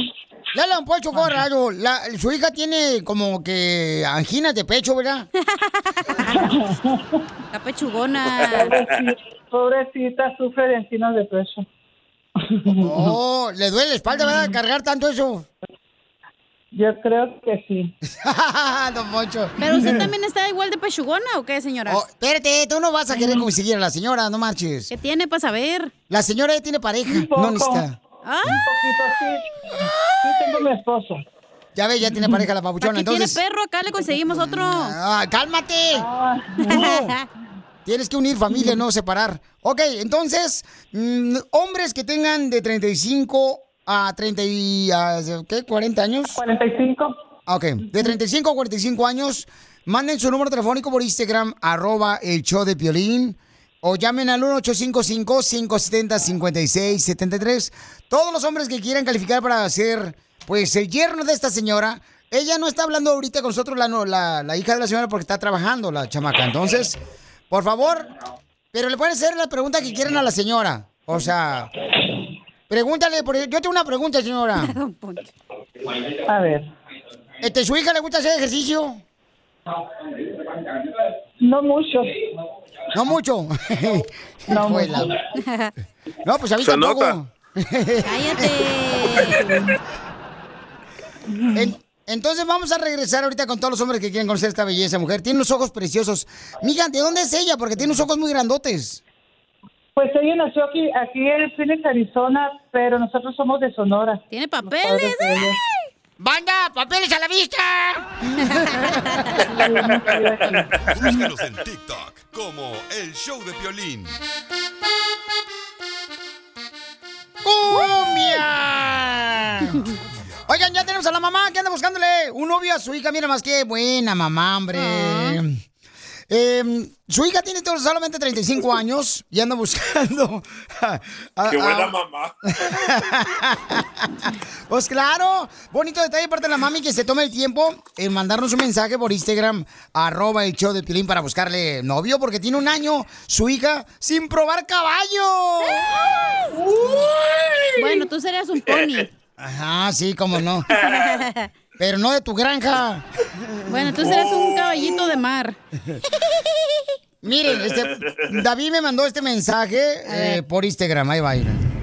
Dale un pocho corrado. La, su hija tiene como que anginas de pecho, ¿verdad? Está pechugona. Pobrecita, pobrecita, sufre de encinas de pecho. Oh, le duele la espalda, ¿verdad? Cargar tanto eso. Yo creo que sí. Don Poncho. Pero usted también está igual de pechugona o qué, señora? Oh, espérate, tú no vas a querer conseguir a la señora, no marches. ¿Qué tiene para saber? La señora ya tiene pareja, no necesita. ¿Ah? Un poquito sí. Sí tengo mi esposo. Ya ve, ya tiene pareja la papuchona, Aquí entonces. tiene perro, acá le conseguimos otro. Ah, cálmate. Tienes que unir familia, no separar. Ok, entonces, mm, hombres que tengan de 35 a 30 y, a, ¿qué? ¿40 años? 45. Ok, de 35 a 45 años, manden su número telefónico por Instagram, arroba el show de Piolín, o llamen al 1855-570-5673. Todos los hombres que quieran calificar para ser, pues, el yerno de esta señora, ella no está hablando ahorita con nosotros, la, la, la hija de la señora, porque está trabajando la chamaca. Entonces, por favor, pero le pueden hacer la pregunta que quieran a la señora. O sea, pregúntale, porque yo tengo una pregunta, señora. A ver. Este, ¿Su hija le gusta hacer ejercicio? No mucho. No mucho. No mucho. No, pues a mí Se tampoco. nota. Cállate. En- entonces vamos a regresar ahorita con todos los hombres que quieren conocer esta belleza mujer. Tiene unos ojos preciosos. Mija, ¿de dónde es ella? Porque tiene unos ojos muy grandotes. Pues ella nació aquí, aquí en Phoenix, Arizona, pero nosotros somos de Sonora. ¿Tiene papeles? ¡Banda! ¡Papeles a la vista! Búscanos en TikTok como El Show de Piolín. ¡Cumbia! Oigan, ya tenemos a la mamá que anda buscándole un novio a su hija. Mira más que buena mamá, hombre. Eh, su hija tiene solamente 35 años y anda buscando. a- a- Qué buena a- mamá. Pues claro, bonito detalle de parte de la mami que se tome el tiempo en mandarnos un mensaje por Instagram, arroba el show de Pilín para buscarle novio, porque tiene un año su hija sin probar caballo. Bueno, tú serías un pony. Ajá, sí, cómo no. Pero no de tu granja. Bueno, tú serás un caballito de mar. Miren, este, David me mandó este mensaje eh, por Instagram, ahí va.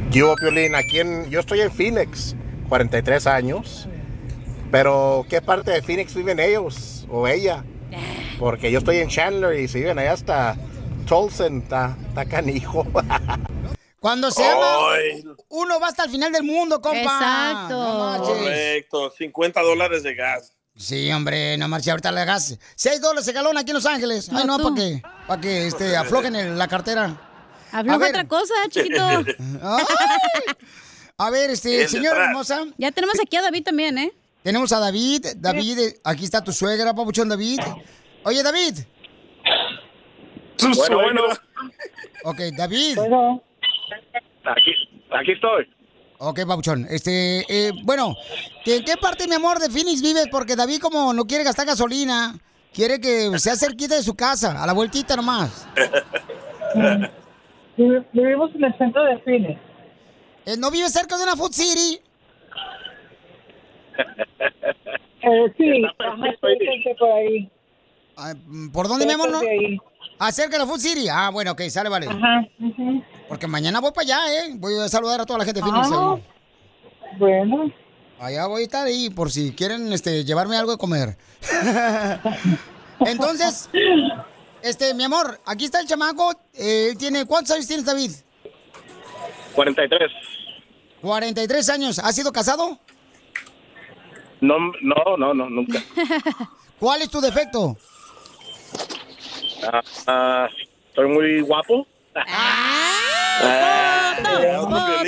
Yo, Piolín, aquí en, yo estoy en Phoenix, 43 años. Pero, ¿qué parte de Phoenix viven ellos o ella? Porque yo estoy en Chandler y si viven allá hasta Tolson, está está canijo. Cuando se ama, uno va hasta el final del mundo, compa. Exacto. No. Correcto, 50 dólares de gas. Sí, hombre, no marches, ahorita le gas. 6 dólares el galón aquí en Los Ángeles. Ay, no, para que, para que este, aflojen el- la cartera. Afloja otra cosa, chiquito. Ay. A ver, este, señora hermosa. Ya tenemos aquí a David también, ¿eh? Tenemos a David. David, aquí está tu suegra, papuchón David. Oye, David. Bueno, bueno. Ok, David. Aquí, aquí estoy. Ok, papuchón. Este, eh, bueno, ¿que- ¿en qué parte, mi amor, de Phoenix vives? Porque David, como no quiere gastar gasolina, quiere que sea cerquita de su casa, a la vueltita nomás. Vivi- Vivimos en el centro de Phoenix. Eh, ¿No vive cerca de una Food City? Eh, sí, ajá, por ahí. ¿Por dónde, mi amor? No? Cerca de la Food City. Ah, bueno, ok, sale, vale. Ajá. ujú. Porque mañana voy para allá, ¿eh? Voy a saludar a toda la gente de Phoenix. Ah, ahí. Bueno. Allá voy a estar ahí por si quieren este, llevarme algo de comer. Entonces, este, mi amor, aquí está el chamaco. eh, Él tiene, ¿cuántos años tienes, David? 43. 43 años. ¿Has sido casado? No, no, no, no, nunca. ¿Cuál es tu defecto? Ah, ah, soy muy guapo.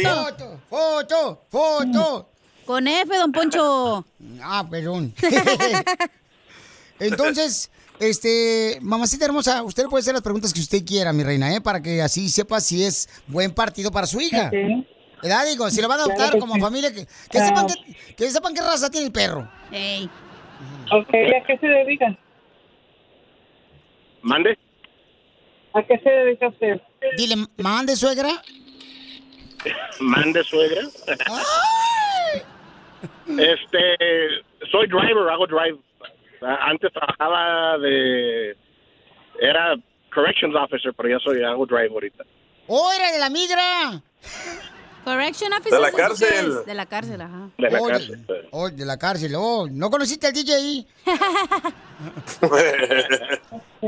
Foto, foto, foto. Con F, don Poncho. Ah, perdón. Entonces, este, mamacita hermosa, usted puede hacer las preguntas que usted quiera, mi reina, ¿eh? Para que así sepa si es buen partido para su hija. Sí. ¿Verdad? Digo, si lo van a adoptar Claro como sí. familia, que, que Ah. sepan que, que sepan qué raza tiene el perro. Ey. Ok, ¿y a qué se dedica? ¿Mande? ¿A qué se dedica usted? Dile, mande suegra. ¿Mande suegra? este, soy driver, hago drive. Antes trabajaba de... Era corrections officer, pero ya soy, hago drive ahorita. ¡Oh, era de la migra! Correction officer. De la ¿eso qué cárcel. De la cárcel, ajá. De la Oh, cárcel. Oh, de la cárcel. Oh, ¿no conociste al DJ?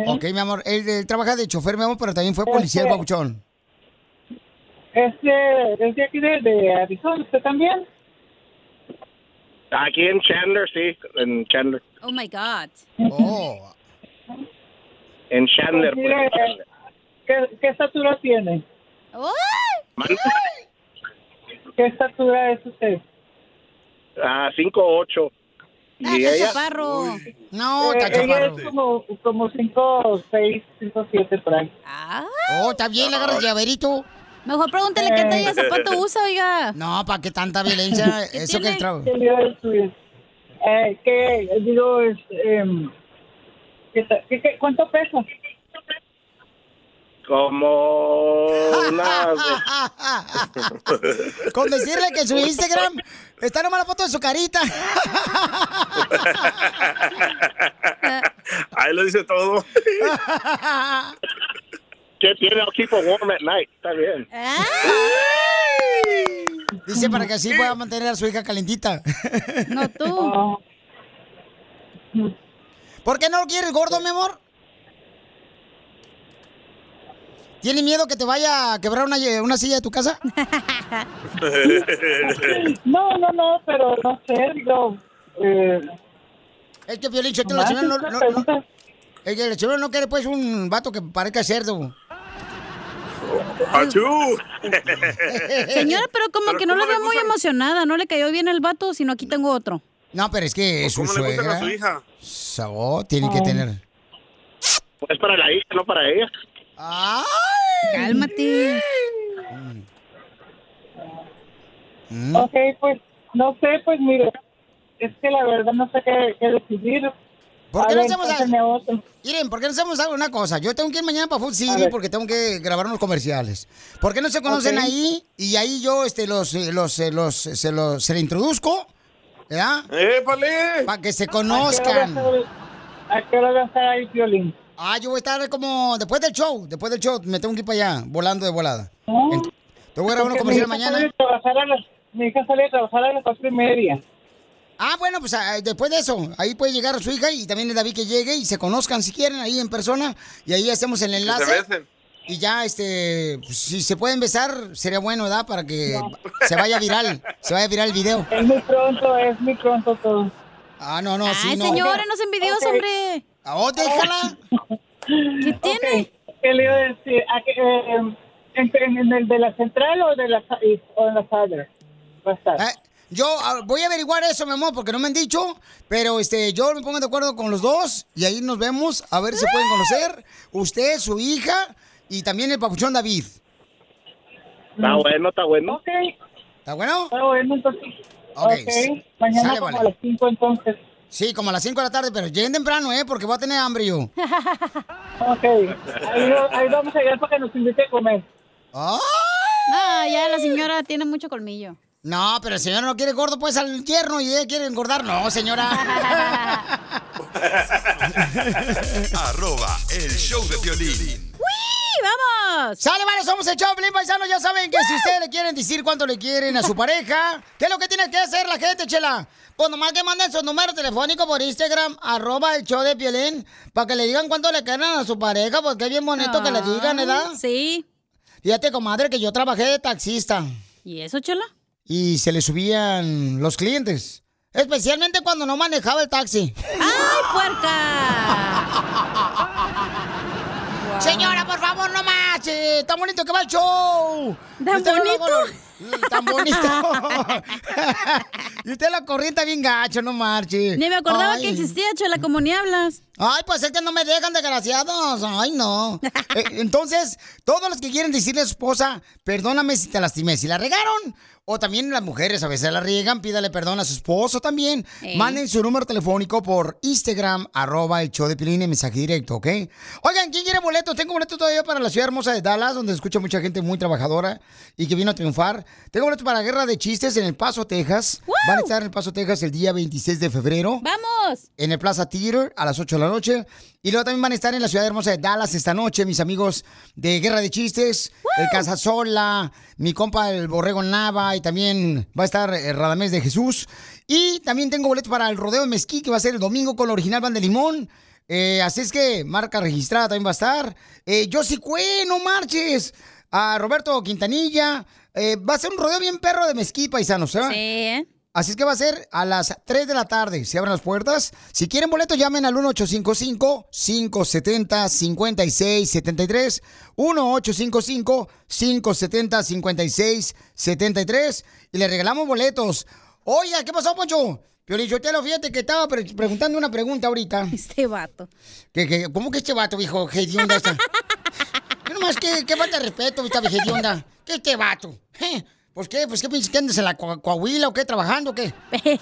ok, mi amor. Él, él trabaja de chofer, mi amor, pero también fue policía el babuchón. ¿Es de, es de aquí de, de Arizona? ¿Usted también? Aquí en Chandler, sí, en Chandler. Oh my God. Oh. En Chandler. Pues mire, pues. ¿qué, ¿Qué estatura tiene? ¿Mande? ¿Qué estatura es usted? Ah, 5'8". ¿Y ella? No, Eh, está ella chaparro. es como, como 5, 6, 5, 7 por ahí. Oh, está bien, le agarras llaverito. Mejor pregúntale qué talla de zapato usa, oiga. No, ¿para qué tanta violencia? Eso que el trabajo. Eh, ¿qué, digo, es, em, ¿qué ta- qué- qué- ¿cuánto pesa? Como una... Con decirle que en su Instagram está nomás la foto de su carita. Ahí lo dice todo. ¿Qué tiene? I'll keep it warm at night. Está bien. Dice para que así pueda mantener a su hija calentita. No tú. ¿Por qué no lo quieres gordo, mi amor? ¿Tienes miedo que te vaya a quebrar una, una silla de tu casa? No, no, no, pero no sé, yo... Eh, Es que Piolín, el señor no, no- no- es que el señor no quiere pues un vato que parezca cerdo. ¡Achú! Señora, pero como Pero que no ¿cómo la veo muy emocionada. No le cayó bien el vato, sino aquí tengo otro. No, pero es que es su ¿Cómo le gustan a suegra. su hija? Sabo, tiene que Ay. tener. Es para la hija, no para ella. Cálmate. Mm. Ok, pues, no sé, pues mire, es que la verdad no sé qué, qué decidir. ¿Por qué A no ver, hacemos otro. Miren, ¿por qué no hacemos algo- una cosa? Yo tengo que ir mañana para Food City porque tengo que grabar unos comerciales. ¿Por qué no se conocen ahí? Y ahí yo este, los, eh, los, eh, los, se los se le introduzco, ¿verdad? Para que se ¿A qué hora conozcan. a estar- ¿A qué hora va a estar ahí, Violín? Ah, yo voy a estar como después del show, después del show, me tengo que ir para allá, volando de volada. Te voy a grabar unos comerciales mañana. a las- Mi hija sale a trabajar a las cuatro y media. Ah, bueno, pues ah, después de eso, ahí puede llegar su hija y también David que llegue y se conozcan si quieren ahí en persona y ahí hacemos el Que se enlace. besen. Y ya, este, pues, si se pueden besar, sería bueno, ¿verdad? Para que se vaya viral, se vaya viral el video. Es muy pronto, es muy pronto todo. Ah, no, no, sí, Ay, no. señora, no sean videos, Ok. hombre. Oh, déjala. ¿Qué tiene? ¿Qué le iba a decir? ¿A qué, eh, en, en- en el de la central o de la o en la Sadler? Va a estar. Eh, yo ah, voy a averiguar eso, mi amor, porque no me han dicho, pero este, yo me pongo de acuerdo con los dos y ahí nos vemos, a ver si pueden conocer. Usted, su hija y también el papuchón David. Está bueno, está bueno. Ok, ¿Está bueno? está bueno, entonces. Ok, Ok, mañana sale, como vale. a las 5 entonces. Sí, como a las 5 de la tarde, pero lleguen temprano, ¿eh? Porque voy a tener hambre yo. Ok, ahí, ahí vamos a llegar para que nos invite a comer. ¡Ah! No, ya la señora tiene mucho colmillo. No, pero el señor no quiere gordo, pues al yerno y ella quiere engordar. No, señora. Arroba el show de violín. ¡Uy, vamos! Sale, vale, somos el Choplin Paisano. Ya saben que si ustedes le quieren decir cuánto le quieren a su pareja, ¿qué es lo que tiene que hacer la gente, chela? Pues nomás que manden su número telefónico por Instagram, arroba el show de Piolín, para que le digan cuánto le quieren a su pareja, porque es bien bonito que le digan, ¿verdad? Sí. Fíjate, comadre, que yo trabajé de taxista ¿Y eso, chela? y se le subían los clientes. Especialmente cuando no manejaba el taxi. ¡Ay, puerca! Señora, por favor, no marche. Tan bonito que va el show. ¿Tan bonito? lo- Tan bonito. y usted la corriente bien gacho, no marche. Ni me acordaba Ay. que existía, chela, como ni hablas. Ay, pues es que no me dejan, desgraciados. Ay, no. Eh, Entonces, todos los que quieren decirle a su esposa, perdóname si te lastimé, si la regaron. O también las mujeres a veces la riegan, pídale perdón a su esposo también. Manden su número telefónico por Instagram, arroba el show de Pilín en mensaje directo, ¿ok? Oigan, ¿quién quiere boletos? Tengo boletos todavía para la ciudad hermosa de Dallas, donde escucha mucha gente muy trabajadora y que vino a triunfar. Tengo boletos para Guerra de Chistes en El Paso, Texas. Van a estar en El Paso, Texas el día 26 de febrero ¡Vamos! en el Plaza Theater a las 8 de la noche. Y luego también van a estar en la ciudad hermosa de Dallas esta noche, mis amigos de Guerra de Chistes, el Casasola, mi compa el Borrego Nava también va a estar eh, Radamés de Jesús. Y también tengo boletos para el Rodeo de Mezquí, que va a ser el domingo con la original Van de Limón. Eh, así es que marca registrada también va a estar. Eh, Cue, no marches. A Roberto Quintanilla. Eh, va a ser un rodeo bien perro de Mezquí, paisanos. ¿eh? Sí, ¿eh? Así es que va a ser a las 3 de la tarde. Se abren las puertas. Si quieren boletos, llamen al 1855-570-5673. 1855-570-5673. Y le regalamos boletos. Oiga, ¿qué pasó, Poncho? Piolichotelo, fíjate que estaba pre- preguntando una pregunta ahorita. Este vato. ¿Qué, qué, cómo que este vato, viejo? Hedionda esta? Yo nomás, ¿qué, qué falta de respeto, esta hedionda? ¿Qué este vato? ¿Eh? ¿Pues qué? ¿Pues qué piensas que andas en la Coa- Coahuila o qué? ¿Trabajando o qué?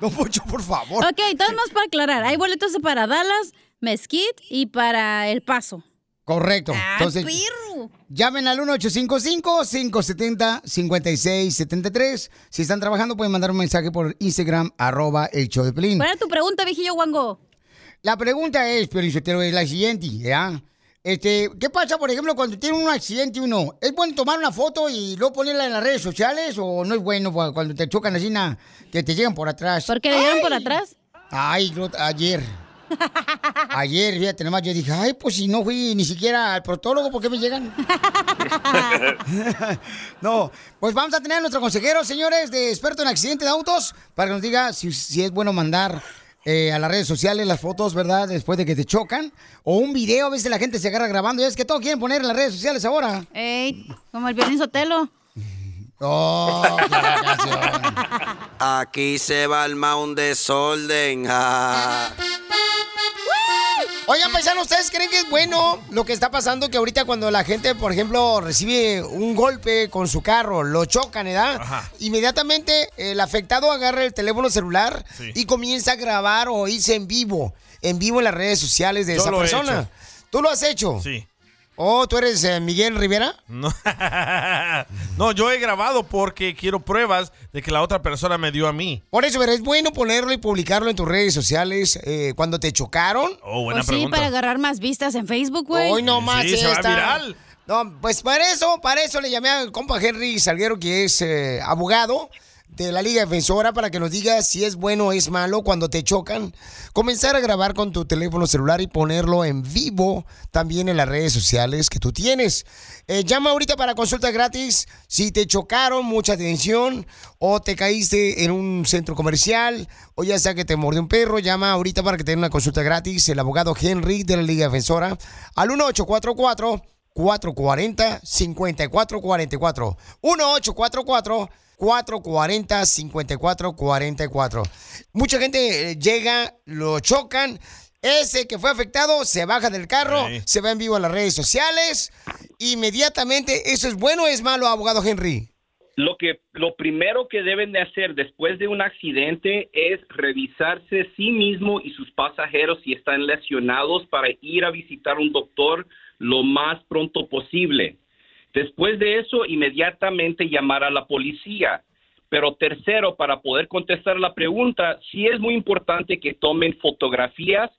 Don Poncho, por favor. Ok, entonces más para aclarar. Hay boletos para Dallas, Mesquite y para El Paso. Correcto. Entonces, perro. llamen al 1855-570-5673. Si están trabajando, pueden mandar un mensaje por Instagram, arroba el show de Pelín. ¿Cuál es tu pregunta, viejillo guango? La pregunta es, pero es la siguiente, ¿ya? Este, ¿qué pasa, por ejemplo, cuando tiene un accidente uno? ¿Es bueno tomar una foto y luego ponerla en las redes sociales o no es bueno cuando te chocan así, na, que te llegan por atrás? ¿Por qué le dieron por atrás? Ay, ayer. Ayer, fíjate, nomás yo dije, ay, pues si no fui ni siquiera al protólogo, ¿por qué me llegan? no, pues vamos a tener a nuestro consejero, señores, de experto en accidentes de autos, para que nos diga si, si es bueno mandar eh, a las redes sociales las fotos, ¿verdad? Después de que te chocan. O un video, a veces la gente se agarra grabando. Y es que todo quieren poner en las redes sociales ahora. Ey, como el violín Sotelo. Oh. Aquí se va armar un desorden. Oigan, paisanos, ¿ustedes creen que es bueno lo que está pasando? Que ahorita cuando la gente, por ejemplo, recibe un golpe con su carro, lo chocan, ¿verdad? Ajá. Inmediatamente el afectado agarra el teléfono celular Sí. y comienza a grabar o irse en vivo, en vivo en las redes sociales de Yo esa he persona. hecho. ¿Tú lo has hecho? Sí. Oh, ¿tú eres eh, Miguel Rivera? No. no, yo he grabado porque quiero pruebas de que la otra persona me dio a mí. Por eso, pero es bueno ponerlo y publicarlo en tus redes sociales eh, cuando te chocaron. Oh, buena Pues sí, pregunta. para agarrar más vistas en Facebook, güey. Hoy no más Sí, se va viral. No, pues para eso, para eso le llamé al compa Henry Salguero, que es eh, abogado de la Liga Defensora, para que nos diga si es bueno o es malo cuando te chocan. Comenzar a grabar con tu teléfono celular y ponerlo en vivo también en las redes sociales que tú tienes. Eh, llama ahorita para consulta gratis si te chocaron, mucha atención, o te caíste en un centro comercial, o ya sea que te mordió un perro, llama ahorita para que te den una consulta gratis. El abogado Henry de la Liga Defensora al 1844 440-5444. 1844-440-5444. Mucha gente eh, llega, lo chocan. Ese que fue afectado se baja del carro, Sí. se va en vivo a las redes sociales. Inmediatamente, ¿eso es bueno o es malo, abogado Henry? Lo que lo primero que deben de hacer después de un accidente es revisarse sí mismo y sus pasajeros si están lesionados para ir a visitar un doctor lo más pronto posible. Después de eso, inmediatamente llamar a la policía. Pero tercero, para poder contestar la pregunta, sí es muy importante que tomen fotografías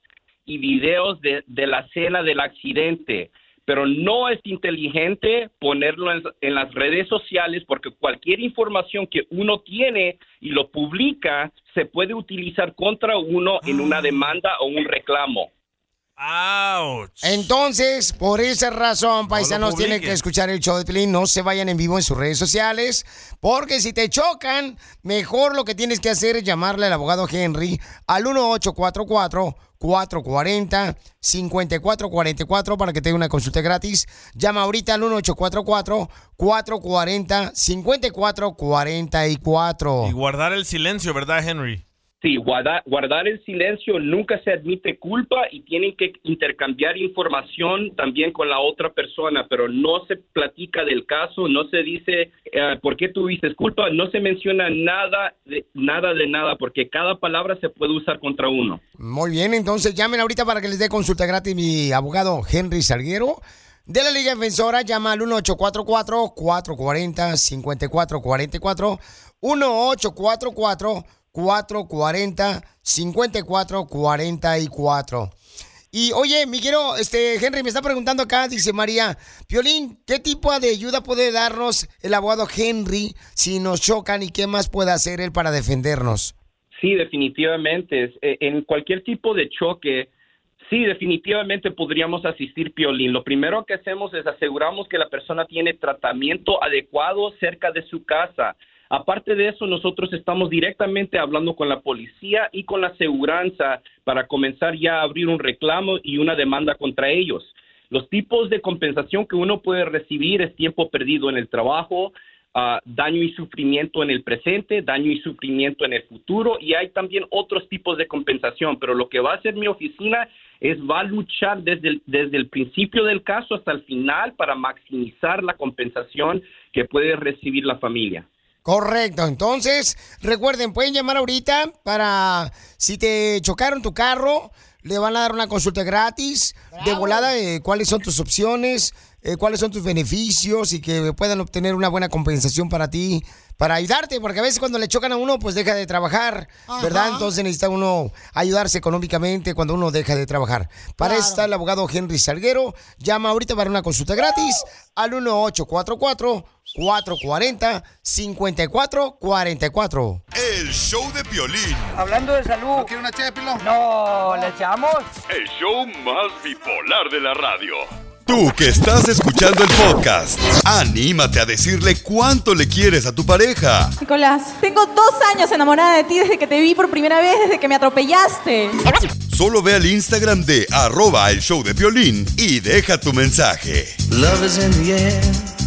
y videos de, de la escena del accidente. Pero no es inteligente ponerlo en, en las redes sociales porque cualquier información que uno tiene y lo publica se puede utilizar contra uno en una demanda o un reclamo. ¡Auch! Entonces, por esa razón, paisanos, publiquen. tienen que escuchar el show de Pelín. No se vayan en vivo en sus redes sociales, porque si te chocan, mejor lo que tienes que hacer es llamarle al abogado Henry al 1844-440-5444 para que te dé una consulta gratis. Llama ahorita al 1844-440-5444. Y guardar el silencio, ¿verdad, Henry? Sí, guarda- guardar el silencio nunca se admite culpa y tienen que intercambiar información también con la otra persona, pero no se platica del caso, no se dice eh, por qué tuviste culpa, no se menciona nada de nada de nada, porque cada palabra se puede usar contra uno. Muy bien, entonces llamen ahorita para que les dé consulta gratis mi abogado Henry Salguero. De la Liga Defensora, llama al 1844-440-5444. 1844-440-5444. Y oye, mi quiero, este, Henry, me está preguntando acá, dice María, Piolín, ¿qué tipo de ayuda puede darnos el abogado Henry si nos chocan y qué más puede hacer él para defendernos? Sí, definitivamente. Eh, En cualquier tipo de choque, sí, definitivamente podríamos asistir Piolín. Lo primero que hacemos es aseguramos que la persona tiene tratamiento adecuado cerca de su casa. Aparte de eso, nosotros estamos directamente hablando con la policía y con la aseguranza para comenzar ya a abrir un reclamo y una demanda contra ellos. Los tipos de compensación que uno puede recibir es tiempo perdido en el trabajo, ah, daño y sufrimiento en el presente, daño y sufrimiento en el futuro y hay también otros tipos de compensación, pero lo que va a hacer mi oficina es va a luchar desde desde el principio del caso hasta el final para maximizar la compensación que puede recibir la familia. Correcto, entonces recuerden, pueden llamar ahorita para si te chocaron tu carro, le van a dar una consulta gratis de volada, eh, cuáles son tus opciones, eh, cuáles son tus beneficios y que puedan obtener una buena compensación para ti, para ayudarte, porque a veces cuando le chocan a uno, pues deja de trabajar, ¿verdad? Entonces necesita uno ayudarse económicamente cuando uno deja de trabajar. Para eso está el abogado Henry Salguero. Llama ahorita para una consulta gratis al 1844-440-5444. El show de Piolín. Hablando de salud. ¿No quiere una No, ¿le echamos? El show más bipolar de la radio. Tú que estás escuchando el podcast, anímate a decirle cuánto le quieres a tu pareja. Nicolás, tengo dos años enamorada de ti desde que te vi por primera vez, desde que me atropellaste. Solo ve al Instagram de arroba el show de Piolín y deja tu mensaje. Love is in the air.